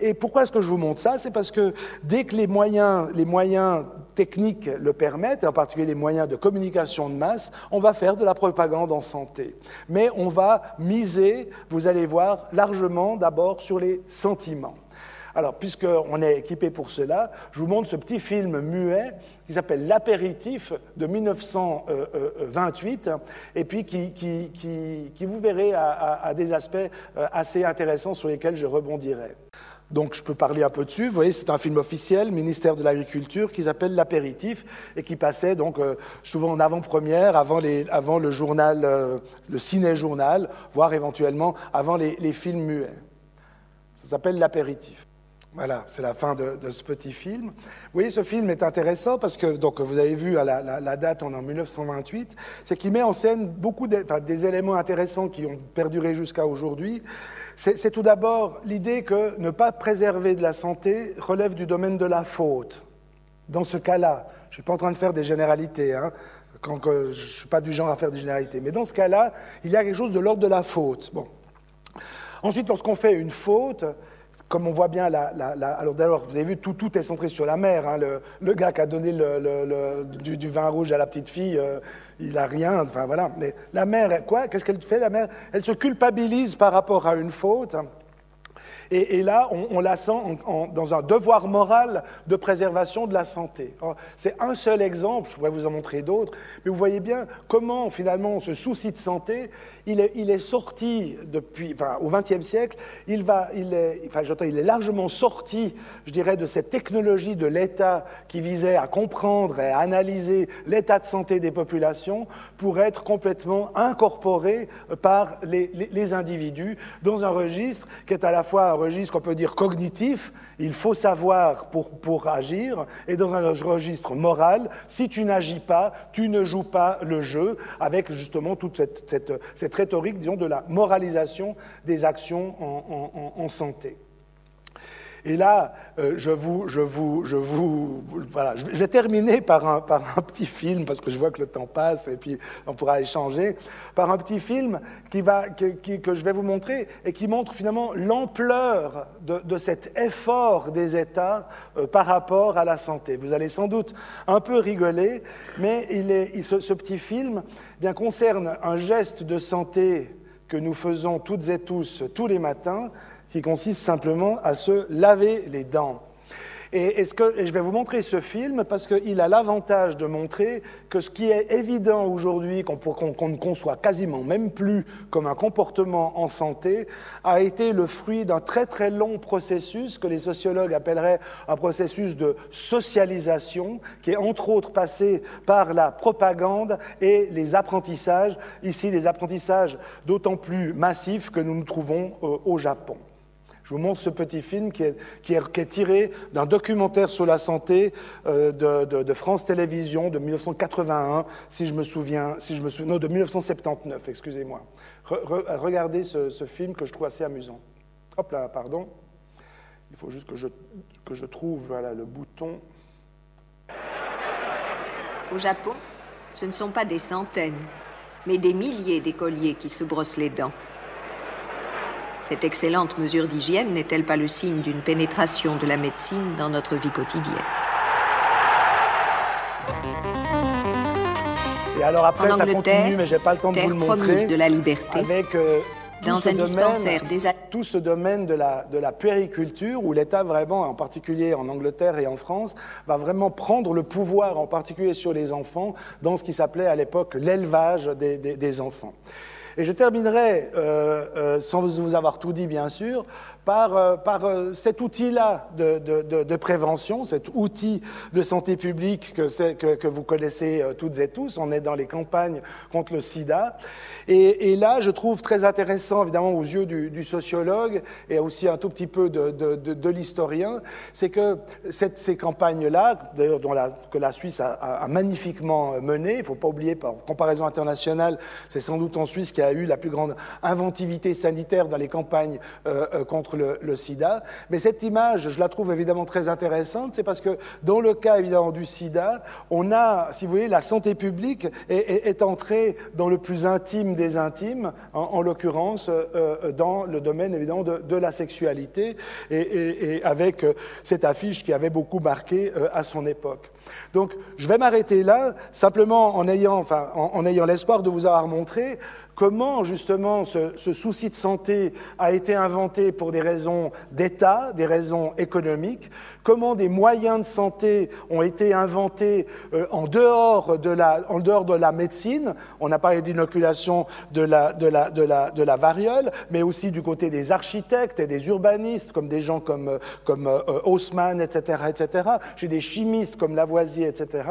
Et pourquoi est-ce que je vous montre ça? C'est parce que dès que les moyens, techniques le permettent, et en particulier les moyens de communication de masse, on va faire de la propagande en santé. Mais on va miser, vous allez voir, largement d'abord sur les sentiments. Alors, puisqu'on est équipé pour cela, je vous montre ce petit film muet qui s'appelle L'apéritif de 1928, et puis qui, vous verrez, a, des aspects euh, assez intéressants sur lesquels je rebondirai. Donc je peux parler un peu dessus. Vous voyez, c'est un film officiel, ministère de l'Agriculture, qui s'appelle L'apéritif et qui passait donc euh, souvent en avant-première, avant, le journal, euh, le ciné-journal, voire éventuellement avant les, films muets. Ça s'appelle L'apéritif. Voilà, c'est la fin de, ce petit film. Vous voyez, ce film est intéressant parce que, donc, vous avez vu à la, date, on est en 1928, c'est qu'il met en scène beaucoup de, des éléments intéressants qui ont perduré jusqu'à aujourd'hui. C'est tout d'abord l'idée que ne pas préserver de la santé relève du domaine de la faute. Dans ce cas-là, je ne suis pas en train de faire des généralités, hein, quand, je ne suis pas du genre à faire des généralités, mais dans ce cas-là, il y a quelque chose de l'ordre de la faute. Bon. Ensuite, lorsqu'on fait une faute, comme on voit bien, alors d'abord, vous avez vu, tout, tout est centré sur la mère. Hein. le, gars qui a donné du, vin rouge à la petite fille, euh, il a rien. Enfin voilà. Mais la mère, quoi Qu'est-ce qu'elle fait La mère, elle se culpabilise par rapport à une faute. Et, là, on, la sent dans un devoir moral de préservation de la santé. C'est un seul exemple, je pourrais vous en montrer d'autres, mais vous voyez bien comment finalement ce souci de santé, il est, sorti depuis, enfin, au XXe siècle, il, va, il, est, enfin, il est largement sorti, je dirais, de cette technologie de l'État qui visait à comprendre et à analyser l'état de santé des populations pour être complètement incorporé par les, individus dans un registre qui est à la fois registre, on peut dire, cognitif, il faut savoir pour, agir, et dans un registre moral, si tu n'agis pas, tu ne joues pas le jeu, avec justement toute cette, rhétorique, disons, de la moralisation des actions en santé. Et là, euh, je, vous, je, vous, je, vous, voilà, je vais terminer par un, par un petit film, parce que je vois que le temps passe et puis on pourra échanger, par un petit film qui va, que, je vais vous montrer et qui montre finalement l'ampleur de, cet effort des États euh, par rapport à la santé. Vous allez sans doute un peu rigoler, mais il est, ce, petit film eh bien, concerne un geste de santé que nous faisons toutes et tous tous les matins, qui consiste simplement à se laver les dents. Et, je vais vous montrer ce film parce qu'il a l'avantage de montrer que ce qui est évident aujourd'hui, qu'on qu ne conçoit quasiment même plus comme un comportement en santé, a été le fruit d'un très très long processus que les sociologues appelleraient un processus de socialisation, qui est entre autres passé par la propagande et les apprentissages, ici des apprentissages d'autant plus massifs que nous nous trouvons euh, au Japon. Je vous montre ce petit film qui est, tiré d'un documentaire sur la santé euh, de, France Télévisions de 1981, si je me souviens, si je me souviens, non, de 1979, excusez-moi. Re, re, regardez ce, film que je trouve assez amusant. Hop là, pardon. Il faut juste que je, que je trouve le bouton. Au Japon, ce ne sont pas des centaines, mais des milliers d'écoliers qui se brossent les dents. Cette excellente mesure d'hygiène n'est-elle pas le signe d'une pénétration de la médecine dans notre vie quotidienne? Et alors après, en ça continue, mais j'ai pas le temps de vous le montrer. de la liberté. Avec euh, dans un dispensaire des... tout ce domaine de la, de la puériculture, où l'État vraiment, en particulier en Angleterre et en France, va vraiment prendre le pouvoir, en particulier sur les enfants, dans ce qui s'appelait à l'époque l'élevage des, des, des enfants. Et je terminerai, euh, euh, sans vous avoir tout dit bien sûr, par, euh, euh, cet outil-là de, prévention, cet outil de santé publique que, vous connaissez euh, toutes et tous. On est dans les campagnes contre le sida. Et, là, je trouve très intéressant, évidemment, aux yeux du, sociologue et aussi un tout petit peu de, l'historien, c'est que ces campagnes-là, d'ailleurs que la Suisse a, magnifiquement menées, il ne faut pas oublier, par comparaison internationale, c'est sans doute en Suisse qui a eu la plus grande inventivité sanitaire dans les campagnes euh, contre le, sida. Mais cette image, je la trouve évidemment très intéressante, c'est parce que dans le cas évidemment du sida, on a, si vous voulez, la santé publique est, entrée dans le plus intime des intimes, en, en l'occurrence euh, dans le domaine évidemment de, la sexualité, et, avec euh, cette affiche qui avait beaucoup marqué euh, à son époque. Donc, je vais m'arrêter là, simplement en ayant, en ayant l'espoir de vous avoir montré comment justement ce, souci de santé a été inventé pour des raisons d'État, des raisons économiques, comment des moyens de santé ont été inventés euh, en, dehors de la, en médecine? On a parlé d'inoculation de la, variole, mais aussi du côté des architectes et des urbanistes, comme des gens comme, comme euh, Haussmann, etc., etc. J'ai des chimistes comme Lavoisier, etc.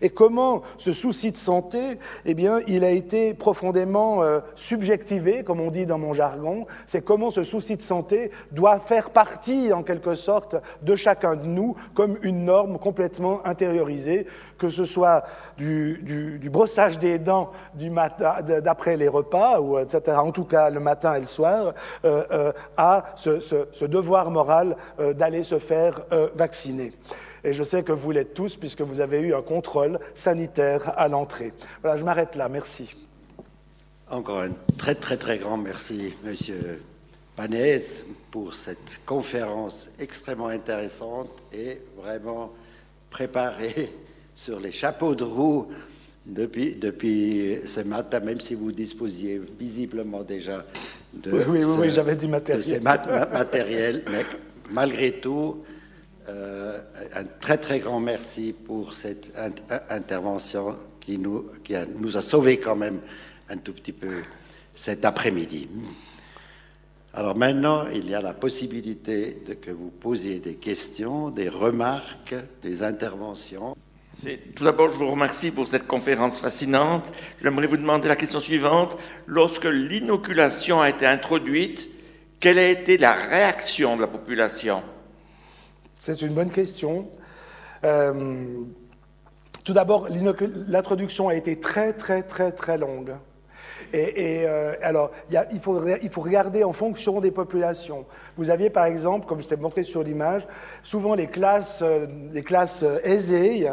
Et comment ce souci de santé, eh bien, il a été profondément euh, subjectivé, comme on dit dans mon jargon. C'est comment ce souci de santé doit faire partie, en quelque sorte, de chacun de nous comme une norme complètement intériorisée, que ce soit du, brossage des dents du d'après les repas, ou etc., en tout cas le matin et le soir, euh, euh, à ce, devoir moral euh, d'aller se faire vacciner. Et je sais que vous l'êtes tous, puisque vous avez eu un contrôle sanitaire à l'entrée. Voilà, je m'arrête là. Merci. Encore un très très très grand merci, Monsieur Panès, pour cette conférence extrêmement intéressante et vraiment préparée sur les chapeaux de roue depuis, depuis ce matin, même si vous disposiez visiblement déjà de oui, oui, ce, oui, j'avais du matériel. ces mat matériels, mais malgré tout, euh, un très très grand merci pour cette in intervention qui nous, qui a, nous a sauvés quand même un tout petit peu cet après-midi. Alors maintenant, il y a la possibilité de que vous posiez des questions, des remarques, des interventions. Tout d'abord, je vous remercie pour cette conférence fascinante. J'aimerais vous demander la question suivante. Lorsque l'inoculation a été introduite, quelle a été la réaction de la population? C'est une bonne question. Euh, tout d'abord, l'introduction a été très, très, très, très longue. Et, euh, alors, il, faut, regarder en fonction des populations. Vous aviez par exemple, comme je t'ai montré sur l'image, souvent les classes, euh, classes aisées,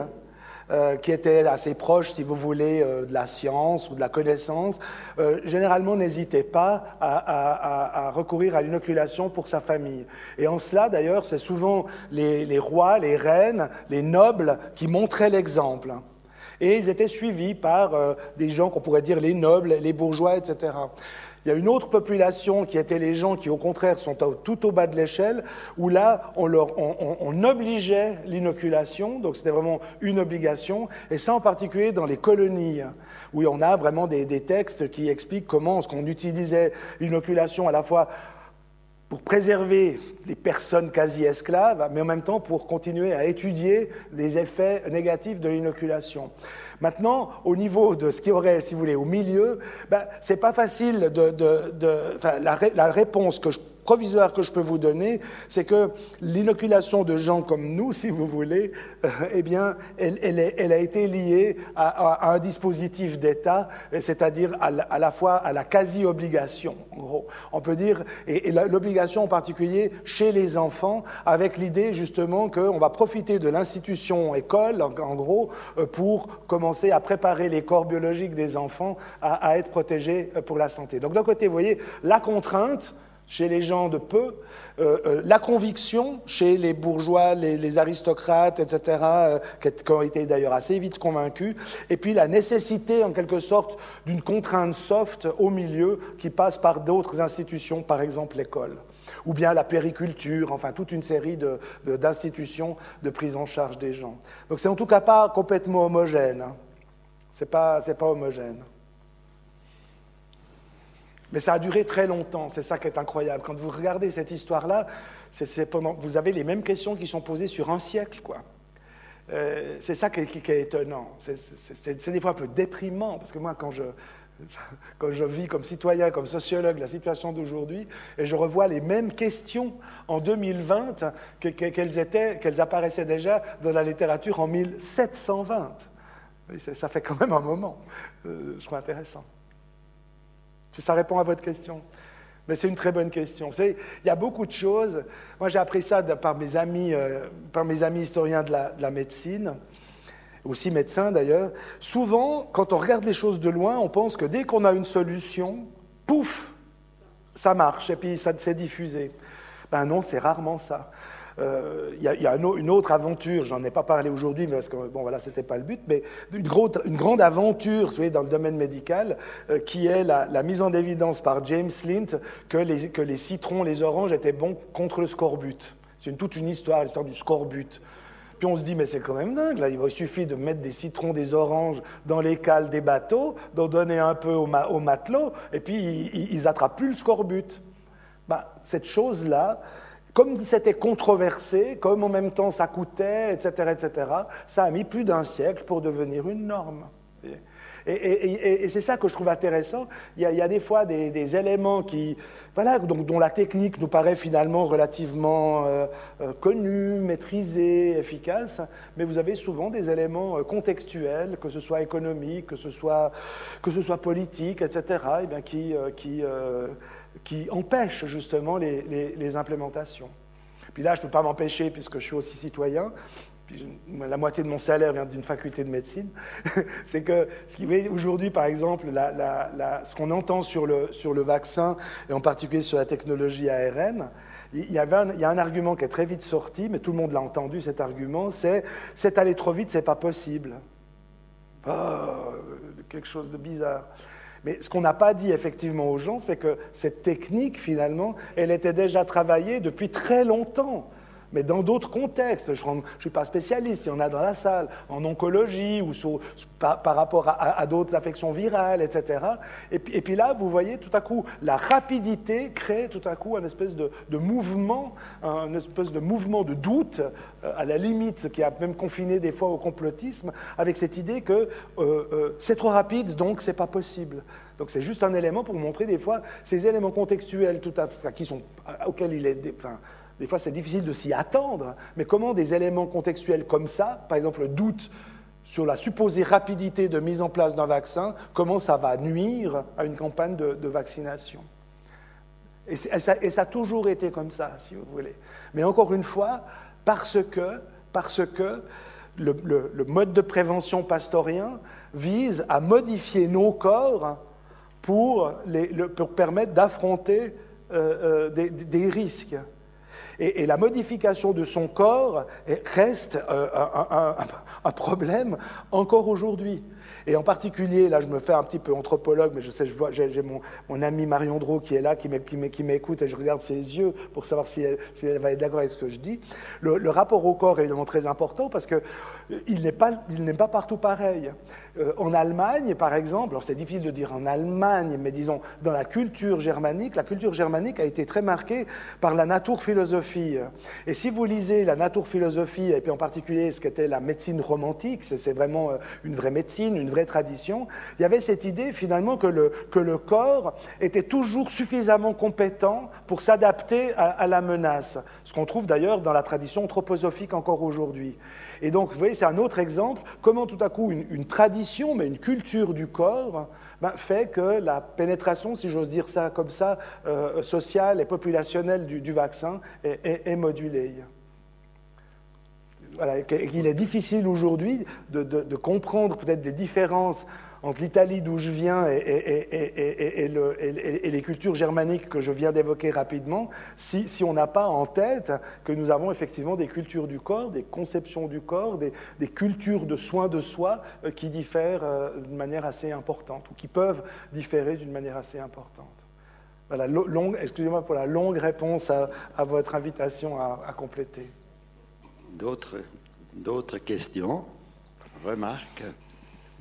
euh, qui étaient assez proches, si vous voulez, euh, de la science ou de la connaissance, euh, généralement n'hésitaient pas à, recourir à l'inoculation pour sa famille. Et en cela, d'ailleurs, c'est souvent les, les, rois, les reines, les nobles qui montraient l'exemple. Et ils étaient suivis par des gens qu'on pourrait dire les nobles, les bourgeois, etc. Il y a une autre population qui était les gens qui, au contraire, sont tout au bas de l'échelle, où là, on, leur, on, obligeait l'inoculation, donc c'était vraiment une obligation, et ça en particulier dans les colonies, où on a vraiment des, des textes qui expliquent comment est-ce qu'on utilisait l'inoculation à la fois pour préserver les personnes quasi esclaves, mais en même temps pour continuer à étudier les effets négatifs de l'inoculation. Maintenant, au niveau de ce qui aurait, si vous voulez, au milieu, ben, c'est pas facile de, de, de la, la, réponse que je provisoire que je peux vous donner, c'est que l'inoculation de gens comme nous, si vous voulez, euh, eh bien, elle, a été liée à, un dispositif d'État, c'est-à-dire à, la fois à la quasi-obligation, en gros. On peut dire, et, l'obligation en particulier chez les enfants, avec l'idée justement qu'on va profiter de l'institution école, en, en, gros, euh, pour commencer à préparer les corps biologiques des enfants à, à être protégés euh, pour la santé. Donc d'un côté, vous voyez, la contrainte, chez les gens de peu, euh, euh, la conviction chez les bourgeois, les, aristocrates, etc., euh, qui ont été d'ailleurs assez vite convaincus, et puis la nécessité, en quelque sorte, d'une contrainte soft au milieu qui passe par d'autres institutions, par exemple l'école, ou bien la périculture, enfin toute une série d'institutions de, de, prise en charge des gens. Donc c'est en tout cas pas complètement homogène. Hein. C'est pas, pas homogène. Mais ça a duré très longtemps, c'est ça qui est incroyable. Quand vous regardez cette histoire-là, vous avez les mêmes questions qui sont posées sur un siècle. Euh, c'est ça qui, est étonnant. C'est des fois un peu déprimant, parce que moi, quand je, vis comme citoyen, comme sociologue, la situation d'aujourd'hui, et je revois les mêmes questions en 2020 qu'elles qu'elles apparaissaient déjà dans la littérature en 1720. Ça fait quand même un moment. Euh, je trouve intéressant. Ça répond à votre question. Mais c'est une très bonne question. Il y a beaucoup de choses. Moi, j'ai appris ça par mes amis, euh, par mes amis historiens de la médecine, aussi médecins d'ailleurs. Souvent, quand on regarde les choses de loin, on pense que dès qu'on a une solution, pouf, ça marche et puis ça s'est diffusé. Ben non, c'est rarement ça. Euh, il y a, une autre aventure, j'en ai pas parlé aujourd'hui, parce que bon, voilà, c'était pas le but, mais une, grande aventure, vous voyez, dans le domaine médical, euh, qui est la, mise en évidence par James Lint que les, citrons, les oranges étaient bons contre le scorbut. C'est toute une histoire, l'histoire du scorbut. Puis on se dit, mais c'est quand même dingue, là, il suffit de mettre des citrons, des oranges dans les cales des bateaux, d'en donner un peu aux, matelots, et puis ils, ils attrapent plus le scorbut. Bah, cette chose-là, comme c'était controversé, comme en même temps ça coûtait, etc., etc., ça a mis plus d'un siècle pour devenir une norme. Et, c'est ça que je trouve intéressant. Il y a, des fois des, éléments qui, voilà, donc, dont la technique nous paraît finalement relativement euh, euh, connue, maîtrisée, efficace, mais vous avez souvent des éléments euh, contextuels, que ce soit économique, que ce soit, que ce soit politique, etc., et bien qui, qui qui empêchent justement les, implémentations. Puis là, je ne peux pas m'empêcher, puisque je suis aussi citoyen, la moitié de mon salaire vient d'une faculté de médecine, c'est que ce qui aujourd'hui, par exemple, ce qu'on entend sur le, sur le vaccin, et en particulier sur la technologie ARN, il y, avait un, il y a un argument qui est très vite sorti, mais tout le monde l'a entendu, cet argument, c'est « c'est aller trop vite, c'est pas possible oh, quelque chose de bizarre. Mais ce qu'on n'a pas dit effectivement aux gens, c'est que cette technique, finalement, elle était déjà travaillée depuis très longtemps mais dans d'autres contextes. Je ne suis pas spécialiste, il y en a dans la salle, en oncologie ou par, rapport à, d'autres affections virales, etc. Et puis, là, vous voyez, tout à coup, la rapidité crée tout à coup un espèce de, mouvement, un espèce de mouvement de doute, euh, à la limite, qui a même confiné des fois au complotisme, avec cette idée que euh, euh, c'est trop rapide, donc c'est pas possible. Donc c'est juste un élément pour montrer des fois ces éléments contextuels tout auxquels il est... des fois, c'est difficile de s'y attendre, mais comment des éléments contextuels comme ça, par exemple le doute sur la supposée rapidité de mise en place d'un vaccin, comment ça va nuire à une campagne de, vaccination? Et ça, a toujours été comme ça, si vous voulez. Mais encore une fois, parce que, parce que le, mode de prévention pastorien vise à modifier nos corps pour, permettre d'affronter euh, euh, des risques. Et, la modification de son corps reste euh, un, problème encore aujourd'hui. Et en particulier, là je me fais un petit peu anthropologue, mais je sais, j'ai mon, mon, ami Marion Drault qui est là, qui m'écoute, et je regarde ses yeux pour savoir si elle, va être d'accord avec ce que je dis. Le, rapport au corps est évidemment très important parce qu'il n'est pas, pas partout pareil. Euh, en Allemagne, par exemple, alors c'est difficile de dire en Allemagne, mais disons dans la culture germanique, la culture germanique a été très marquée par la naturphilosophie. Et si vous lisez la naturphilosophie, et puis en particulier ce qu'était la médecine romantique, c'est vraiment euh, une vraie médecine, une vraie tradition, il y avait cette idée finalement que le, que le corps était toujours suffisamment compétent pour s'adapter à, la menace, ce qu'on trouve d'ailleurs dans la tradition anthroposophique encore aujourd'hui. Et donc, vous voyez, c'est un autre exemple, comment tout à coup une, tradition, mais une culture du corps, ben, fait que la pénétration, si j'ose dire ça comme ça, euh, sociale et populationnelle du, vaccin est, modulée. Voilà, il est difficile aujourd'hui de, comprendre peut-être des différences entre l'Italie d'où je viens et, les cultures germaniques que je viens d'évoquer rapidement, si, on n'a pas en tête que nous avons effectivement des cultures du corps, des conceptions du corps, des, cultures de soins de soi euh, qui diffèrent euh, d'une manière assez importante ou qui peuvent différer d'une manière assez importante. Voilà, excusez-moi pour la longue réponse à, votre invitation à, compléter. D'autres questions, remarques?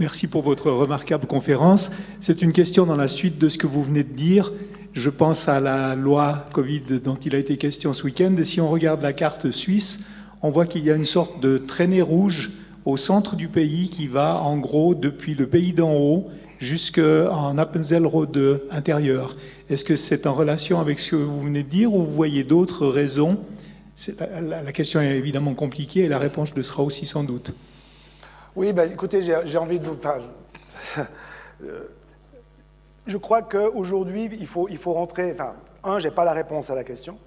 Merci pour votre remarquable conférence. C'est une question dans la suite de ce que vous venez de dire. Je pense à la loi Covid dont il a été question ce week-end. Et si on regarde la carte suisse, on voit qu'il y a une sorte de traînée rouge au centre du pays qui va en gros depuis le pays d'en haut jusqu'en Appenzell-Rode intérieur. Est-ce que c'est en relation avec ce que vous venez de dire ou vous voyez d'autres raisons? La question est évidemment compliquée et la réponse le sera aussi sans doute. Oui, ben, écoutez, j'ai envie de vous... Enfin, je, crois qu'aujourd'hui, il faut, il faut rentrer... Enfin, un, je n'ai pas la réponse à la question.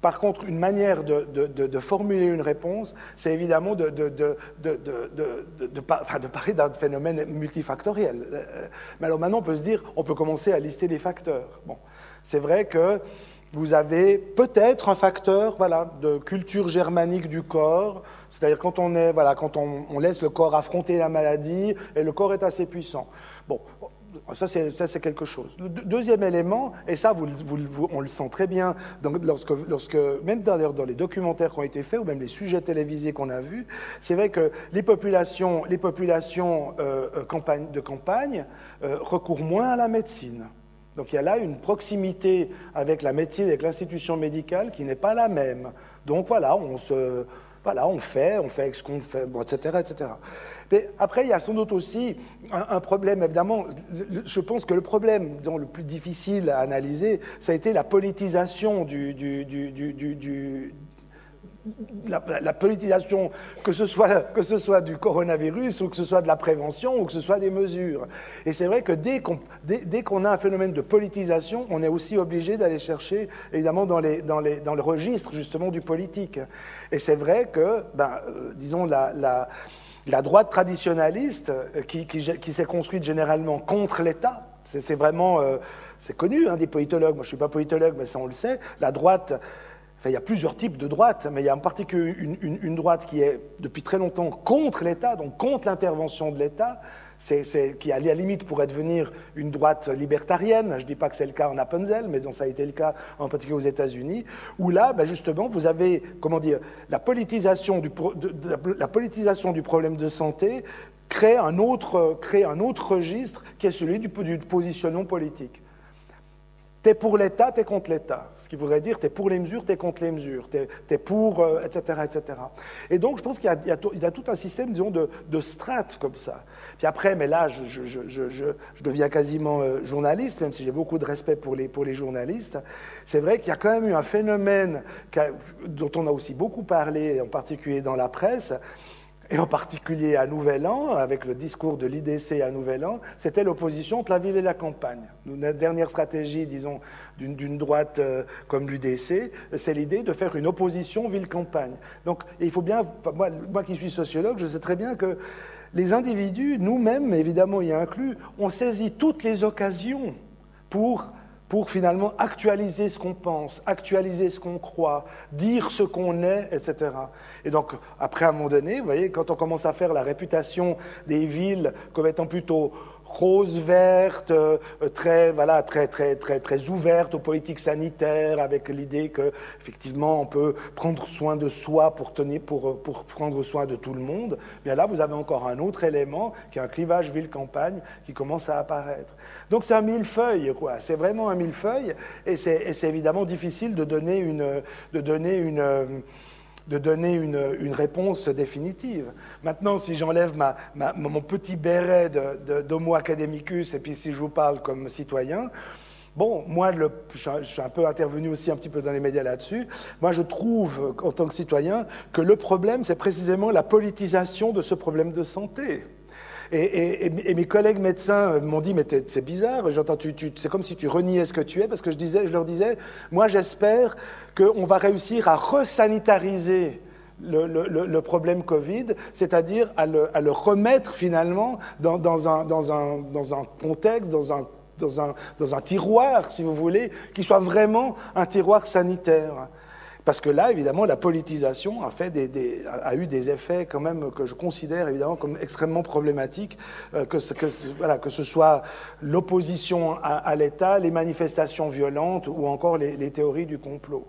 Par contre, une manière de, de, formuler une réponse, c'est évidemment de, de, parler d'un phénomène multifactoriel. Mais alors maintenant, on peut se dire, on peut commencer à lister les facteurs. Bon, c'est vrai que vous avez peut-être un facteur voilà, de culture germanique du corps, c'est-à-dire quand on, est, voilà, quand on, laisse le corps affronter la maladie, et le corps est assez puissant. Bon, ça c'est quelque chose. Le deuxième élément, et ça on le sent très bien, donc, lorsque, lorsque, même d'ailleurs dans les documentaires qui ont été faits, ou même les sujets télévisés qu'on a vus, c'est vrai que les populations, les populations euh, euh, de campagne euh, recourent moins à la médecine. Donc il y a là une proximité avec la médecine, avec l'institution médicale qui n'est pas la même. Donc voilà, on se, voilà, on fait, on fait ce qu'on fait, etc., etc. Mais après, il y a sans doute aussi un, problème, évidemment. Je pense que le problème le plus difficile à analyser, ça a été la politisation du, la, politisation, que ce, soit, que ce soit du coronavirus ou que ce soit de la prévention ou que ce soit des mesures. Et c'est vrai que dès qu'on dès, qu'on a un phénomène de politisation, on est aussi obligé d'aller chercher, évidemment, dans, les, dans, les, dans le registre justement du politique. Et c'est vrai que, ben, euh, disons, la, la, la, droite traditionnaliste, euh, qui, qui, qui s'est construite généralement contre l'État, c'est vraiment, euh, c'est connu hein, des politologues, moi je ne suis pas politologue, mais ça on le sait, la droite il y a plusieurs types de droite, mais il y a en particulier une, droite qui est depuis très longtemps contre l'État, donc contre l'intervention de l'État. c'est, qui à la limite pourrait devenir une droite libertarienne. Je ne dis pas que c'est le cas en Appenzell, mais dont ça a été le cas en particulier aux États-Unis, où là, ben justement, vous avez, comment dire, la politisation du, problème de santé crée un autre, registre qui est celui du positionnement politique. T'es pour l'État, t'es contre l'État. Ce qui voudrait dire, t'es pour les mesures, t'es contre les mesures. T'es es pour, etc., euh, etc. Et donc, je pense qu'il y, y, a tout un système, disons, de, de strates comme ça. Puis après, mais là, je, je, je, je deviens quasiment euh, journaliste, même si j'ai beaucoup de respect pour les, pour les journalistes. C'est vrai qu'il y a quand même eu un phénomène dont on a aussi beaucoup parlé, en particulier dans la presse, et en particulier à Nouvel An, avec le discours de l'IDC à Nouvel An, c'était l'opposition entre la ville et la campagne. Notre dernière stratégie, disons, d'une droite euh, comme l'UDC, c'est l'idée de faire une opposition ville-campagne. Donc, il faut bien, moi, moi qui suis sociologue, je sais très bien que les individus, nous-mêmes, évidemment y inclus, on saisit toutes les occasions pour pour finalement actualiser ce qu'on pense, actualiser ce qu'on croit, dire ce qu'on est, etc. Et donc, après, à un moment donné, vous voyez, quand on commence à faire la réputation des villes comme étant plutôt rose verte, euh, très voilà très très très très ouverte aux politiques sanitaires, avec l'idée que effectivement on peut prendre soin de soi pour tenir pour pour prendre soin de tout le monde. Bien là, vous avez encore un autre élément qui est un clivage ville-campagne qui commence à apparaître. Donc c'est un millefeuille quoi. C'est vraiment un millefeuille et c'est évidemment difficile de donner une de donner une de donner une, réponse définitive. Maintenant, si j'enlève mon petit béret d'homo academicus et puis si je vous parle comme citoyen, bon, moi, le, je suis un peu intervenu aussi un petit peu dans les médias là-dessus, moi je trouve, en tant que citoyen, que le problème, c'est précisément la politisation de ce problème de santé. Et, mes collègues médecins m'ont dit, mais c'est bizarre, j'entends, c'est comme si tu reniais ce que tu es, parce que je, disais, je leur disais, moi j'espère qu'on va réussir à resanitariser le, le, problème Covid, c'est-à-dire à le, remettre finalement dans, un, contexte, dans un tiroir, si vous voulez, qui soit vraiment un tiroir sanitaire. Parce que là, évidemment, la politisation a, fait a eu des effets quand même que je considère évidemment comme extrêmement problématiques, euh, que, ce soit l'opposition à, à l'État, les manifestations violentes ou encore les, les, théories du complot.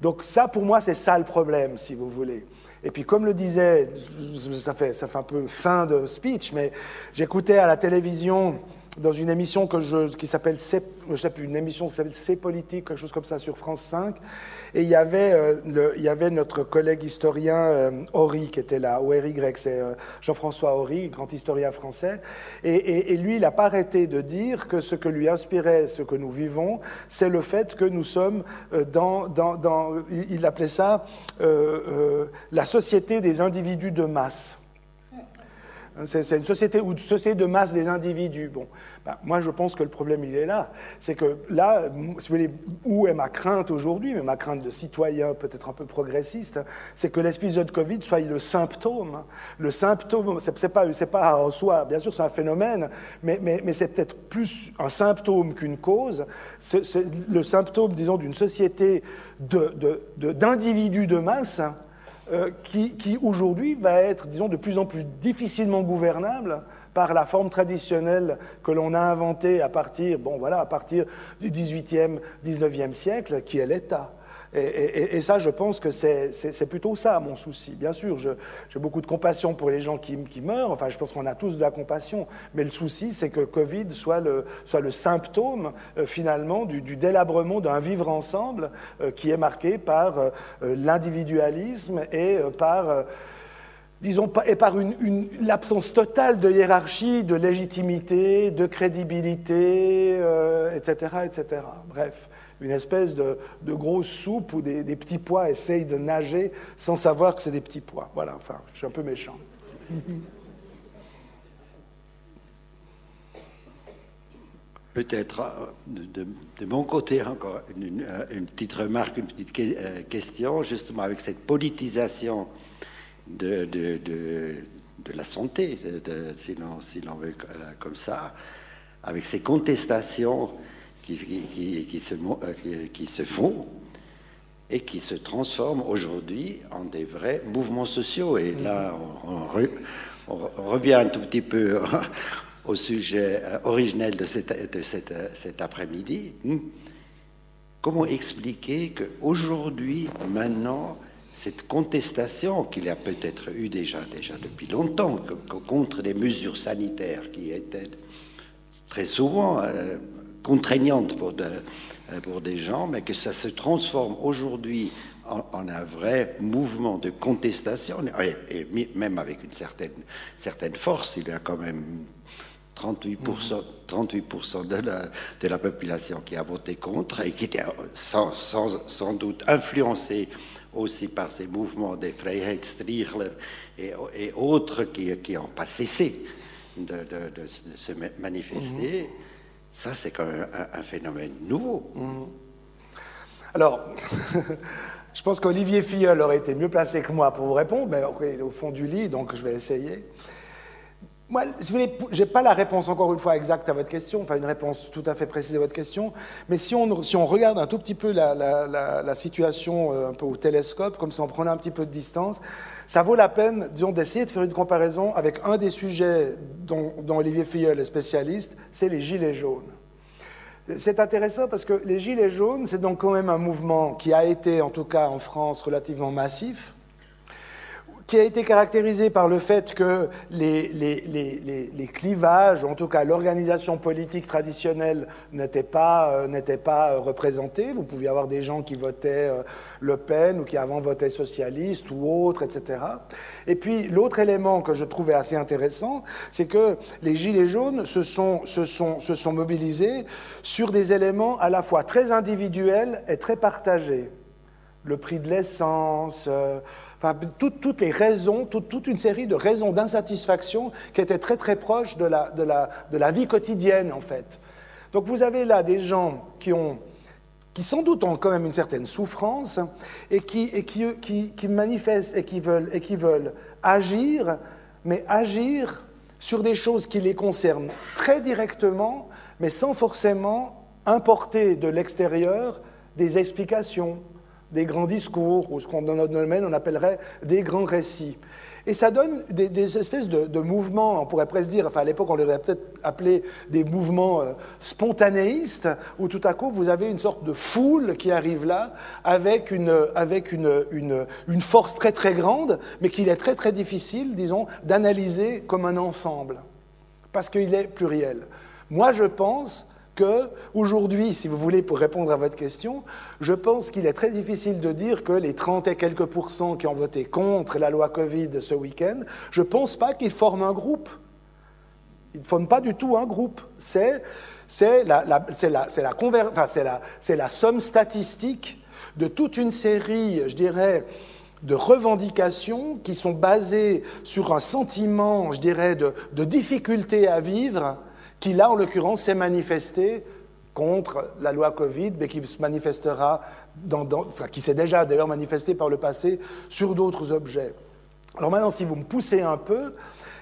Donc ça, pour moi, c'est ça le problème, si vous voulez. Et puis, comme le disait, ça fait, ça fait un peu fin de speech, mais j'écoutais à la télévision dans une émission que je, qui s'appelle plus, une émission qui s'appelle C'est politique, quelque chose comme ça sur France 5. Et il y avait, euh, il y avait notre collègue historien euh, Horry qui était là, ORY, c'est euh, Jean-François Horry, grand historien français. Et, et, et lui, il n'a pas arrêté de dire que ce que lui inspirait ce que nous vivons, c'est le fait que nous sommes euh, dans, dans, dans il appelait ça euh, la société des individus de masse. C'est une société ou une société de masse des individus. Bon, ben, moi je pense que le problème il est là. C'est que là, où est ma crainte aujourd'hui, ma crainte de citoyen peut-être un peu progressiste, c'est que l'épisode Covid soit le symptôme. Le symptôme, c'est pas, pas en soi, bien sûr c'est un phénomène, mais, c'est peut-être plus un symptôme qu'une cause. C'est le symptôme, disons, d'une société d'individus de masse euh, qui, aujourd'hui va être, disons, de plus en plus difficilement gouvernable par la forme traditionnelle que l'on a inventée à partir, bon voilà, à partir du XVIIIe, XIXe siècle, qui est l'État. Et, ça, je pense que c'est plutôt ça mon souci. Bien sûr, j'ai beaucoup de compassion pour les gens qui, meurent, enfin je pense qu'on a tous de la compassion, mais le souci, c'est que Covid soit le, soit le symptôme euh, finalement du, délabrement d'un vivre ensemble euh, qui est marqué par euh, l'individualisme et par disons, et par une, l'absence totale de hiérarchie, de légitimité, de crédibilité, etc., etc. Bref, une espèce de, grosse soupe où des, petits pois essayent de nager sans savoir que c'est des petits pois. Voilà, enfin, je suis un peu méchant. Peut-être euh, de, mon côté encore une, une, petite remarque, une petite euh, question, justement avec cette politisation de, la santé, si l'on veut euh, comme ça, avec ces contestations euh, qui, se font et qui se transforment aujourd'hui en des vrais mouvements sociaux. Et là, on, revient un tout petit peu au sujet originel de, cet après-midi. Hmm. Comment expliquer qu'aujourd'hui, maintenant, cette contestation qu'il y a peut-être eu déjà, déjà depuis longtemps contre les mesures sanitaires qui étaient très souvent euh, contraignantes pour, euh, pour des gens, mais que ça se transforme aujourd'hui en, un vrai mouvement de contestation, et, même avec une certaine, force, il y a quand même 38%, 38 de, la, population qui a voté contre et qui était sans, doute influencé aussi par ces mouvements des Freiheitsstrichler et, et autres qui n'ont pas cessé de, se manifester. Ça, c'est quand même un, phénomène nouveau. Mhm. Alors, je pense qu'Olivier Filleul aurait été mieux placé que moi pour vous répondre, mais il est au fond du lit, donc je vais essayer. Moi, je n'ai pas la réponse, encore une fois, exacte à votre question, enfin une réponse tout à fait précise à votre question, mais si on, si on regarde un tout petit peu la, situation euh, au télescope, comme ça on prenait un petit peu de distance, ça vaut la peine, disons, d'essayer de faire une comparaison avec un des sujets dont, Olivier Filleul est spécialiste, c'est les gilets jaunes. C'est intéressant parce que les gilets jaunes, c'est donc quand même un mouvement qui a été, en tout cas en France, relativement massif, qui a été caractérisé par le fait que les, les, les, les clivages, en tout cas l'organisation politique traditionnelle, n'était pas, euh, pas euh, représentée. Vous pouviez avoir des gens qui votaient euh, Le Pen ou qui avant votaient socialiste ou autre, etc. Et puis l'autre élément que je trouvais assez intéressant, c'est que les Gilets jaunes se sont, se, sont, se sont mobilisés sur des éléments à la fois très individuels et très partagés. Le prix de l'essence, toutes les raisons, toute, une série de raisons d'insatisfaction qui étaient très très proches de la, vie quotidienne en fait. Donc vous avez là des gens qui ont qui sans doute ont quand même une certaine souffrance et qui, manifestent et et qui veulent agir, mais agir sur des choses qui les concernent très directement, mais sans forcément importer de l'extérieur des explications, des grands discours, ou ce qu'on dans notre domaine on appellerait des grands récits. Et ça donne des, espèces de, mouvements, on pourrait presque dire, enfin à l'époque on les aurait peut-être appelés des mouvements euh, spontanéistes, où tout à coup vous avez une sorte de foule qui arrive là avec, une, avec une, une, une force très très grande, mais qu'il est très très difficile, disons, d'analyser comme un ensemble, parce qu'il est pluriel. Moi je pense que aujourd'hui, si vous voulez, pour répondre à votre question, je pense qu'il est très difficile de dire que les 30 et quelques pourcents qui ont voté contre la loi Covid ce week-end, je ne pense pas qu'ils forment un groupe. Ils ne forment pas du tout un groupe. C'est la, la, la, la, somme statistique de toute une série, je dirais, de revendications qui sont basées sur un sentiment, je dirais, de difficulté à vivre qui là, en l'occurrence, s'est manifesté contre la loi Covid, mais qui se manifestera, dans, qui s'est déjà d'ailleurs manifesté par le passé sur d'autres objets. Alors maintenant, si vous me poussez un peu,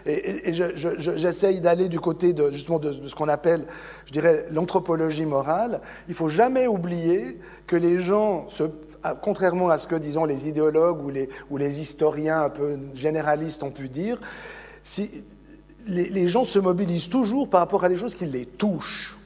et, j'essaye d'aller du côté de, justement de, ce qu'on appelle, je dirais, l'anthropologie morale, il faut jamais oublier que les gens, se, contrairement à ce que, disons, les idéologues ou les, ou les historiens un peu généralistes ont pu dire, si, les, gens se mobilisent toujours par rapport à des choses qui les touchent.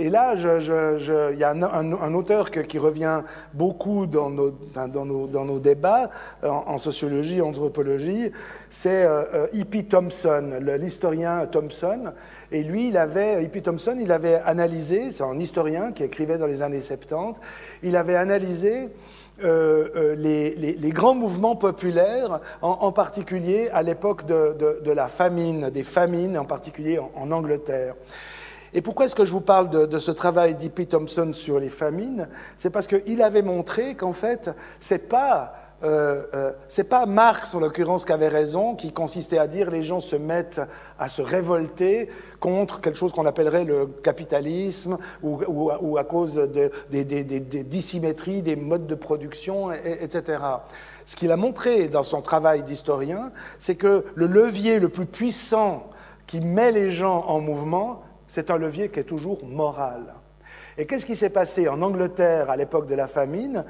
Et là, il y a un, auteur qui revient beaucoup dans nos, débats en, sociologie, en anthropologie, c'est euh, E.P. Thompson, l'historien Thompson. Et lui, il avait, E.P. Thompson, il avait analysé, c'est un historien qui écrivait dans les années 70, il avait analysé euh, euh, les, grands mouvements populaires, en, particulier à l'époque de, la famine, des famines, en particulier en, Angleterre. Et pourquoi est-ce que je vous parle de, ce travail d'E.P. Thompson sur les famines? C'est parce qu'il avait montré qu'en fait, c'est pas euh, euh, c'est pas Marx, en l'occurrence, qui avait raison, qui consistait à dire les gens se mettent à se révolter contre quelque chose qu'on appellerait le capitalisme ou, à cause des dissymétries des modes de production, etc. Ce qu'il a montré dans son travail d'historien, c'est que le levier le plus puissant qui met les gens en mouvement, c'est un levier qui est toujours moral. Et qu'est-ce qui s'est passé en Angleterre à l'époque de la famine?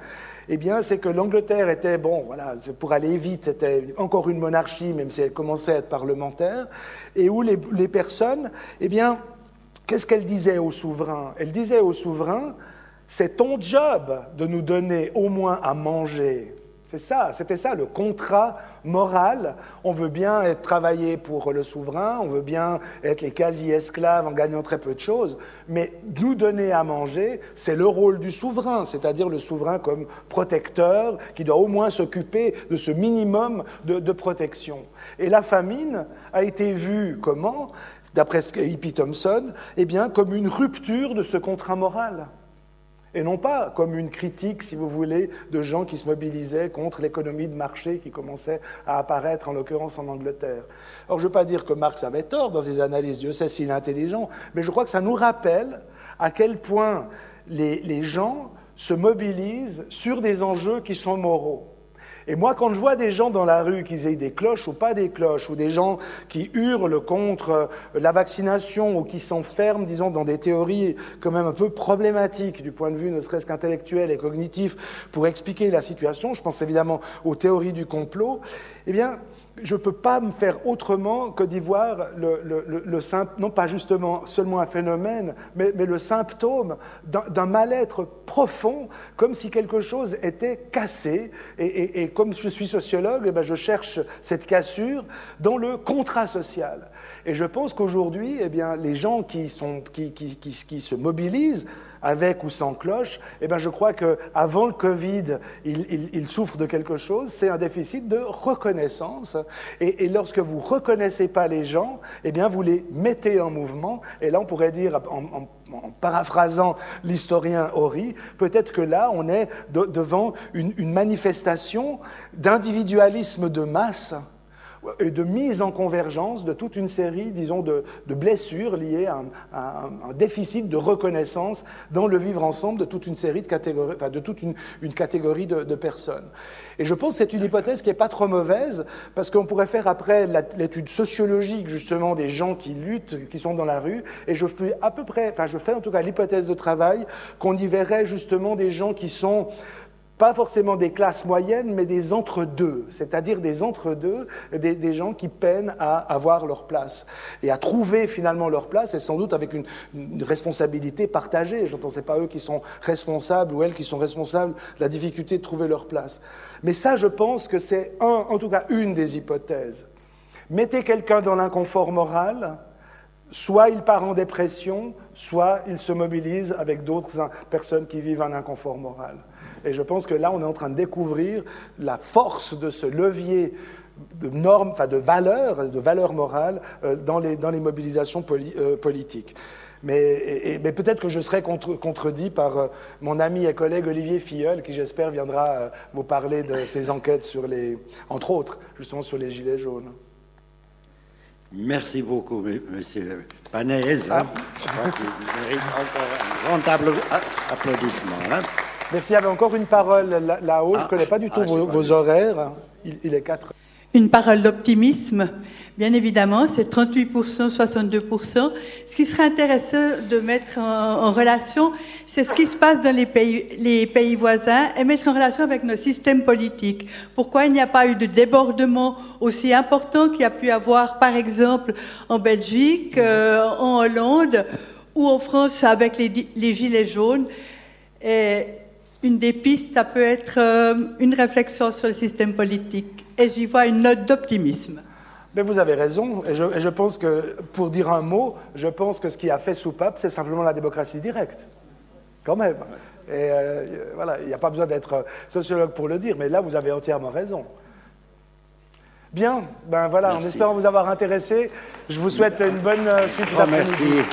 Eh bien, c'est que l'Angleterre était, bon, voilà, pour aller vite, c'était encore une monarchie, même si elle commençait à être parlementaire, et où les, les personnes, eh bien, qu'est-ce qu'elles disaient aux souverains? Elles disaient aux souverains, c'est ton job de nous donner au moins à manger. C'est ça, c'était ça le contrat moral. On veut bien être travaillé pour le souverain, on veut bien être les quasi-esclaves en gagnant très peu de choses, mais nous donner à manger, c'est le rôle du souverain, c'est-à-dire le souverain comme protecteur qui doit au moins s'occuper de ce minimum de, de, protection. Et la famine a été vue comment D'après Hippie Thompson, eh bien, comme une rupture de ce contrat moral et non pas comme une critique, si vous voulez, de gens qui se mobilisaient contre l'économie de marché qui commençait à apparaître, en l'occurrence en Angleterre. Or, je ne veux pas dire que Marx avait tort dans ses analyses, Dieu sait s'il est intelligent, mais je crois que ça nous rappelle à quel point les, les gens se mobilisent sur des enjeux qui sont moraux. Et moi, quand je vois des gens dans la rue, qu'ils aient des cloches ou pas des cloches, ou des gens qui hurlent contre la vaccination ou qui s'enferment, disons, dans des théories quand même un peu problématiques du point de vue ne serait-ce qu'intellectuel et cognitif pour expliquer la situation, je pense évidemment aux théories du complot, eh bien, je ne peux pas me faire autrement que d'y voir le, non pas justement seulement un phénomène, mais, le symptôme d'un mal-être profond, comme si quelque chose était cassé. Et, comme je suis sociologue, eh ben je cherche cette cassure dans le contrat social. Et je pense qu'aujourd'hui, eh les gens qui, qui se mobilisent, avec ou sans cloche, eh bien, je crois qu'avant le Covid, il, il, souffre de quelque chose, c'est un déficit de reconnaissance. Et, lorsque vous ne reconnaissez pas les gens, eh bien, vous les mettez en mouvement. Et là, on pourrait dire, en, paraphrasant l'historien Horry, peut-être que là, on est de, devant une manifestation d'individualisme de masse et de mise en convergence de toute une série, disons, de, de blessures liées à un, à un, déficit de reconnaissance dans le vivre ensemble de toute une série de catégories, enfin, de toute une, une catégorie de, de, personnes. Et je pense que c'est une hypothèse qui n'est pas trop mauvaise, parce qu'on pourrait faire après l'étude sociologique, justement, des gens qui luttent, qui sont dans la rue, et je fais à peu près, enfin, je fais en tout cas l'hypothèse de travail qu'on y verrait justement des gens qui sont pas forcément des classes moyennes, mais des entre-deux, c'est-à-dire des entre-deux, des, gens qui peinent à avoir leur place et à trouver finalement leur place, et sans doute avec une, une responsabilité partagée. J'entends, c'est pas eux qui sont responsables ou elles qui sont responsables de la difficulté de trouver leur place. Mais ça, je pense que c'est un, en tout cas une des hypothèses. Mettez quelqu'un dans l'inconfort moral, soit il part en dépression, soit il se mobilise avec d'autres personnes qui vivent un inconfort moral. Et je pense que là, on est en train de découvrir la force de ce levier de normes, enfin de valeurs, de valeurs morales euh, dans, les, dans les mobilisations poli, euh, politiques. Mais, et, mais peut-être que je serai contre, contredit par euh, mon ami et collègue Olivier Filleul, qui j'espère viendra vous parler de ses enquêtes sur les, entre autres, justement sur les gilets jaunes. Merci beaucoup, Monsieur Panaise. Ah. Je crois qu'il mérite encore un grand applaudissement. Hein. Merci. Il y avait encore une parole là-haut. Ah, je ne connais pas du tout ah, vos, vos horaires. Il, il, est 4 Une parole d'optimisme, bien évidemment, c'est 38%, 62%. Ce qui serait intéressant de mettre en, en relation, c'est ce qui se passe dans les pays, les pays voisins et mettre en relation avec nos systèmes politiques. Pourquoi il n'y a pas eu de débordement aussi important qu'il y a pu avoir, par exemple, en Belgique, euh, en Hollande ou en France avec les, les Gilets jaunes? Et une des pistes, ça peut être euh, une réflexion sur le système politique. Et j'y vois une note d'optimisme. Mais vous avez raison. Et je, et je, pense que, pour dire un mot, je pense que ce qui a fait soupape, c'est simplement la démocratie directe. Quand même. Et euh, voilà, il n'y a pas besoin d'être sociologue pour le dire, mais là, vous avez entièrement raison. Bien, ben voilà, Merci. en espérant vous avoir intéressé, je vous souhaite une bonne suite d'après-midi.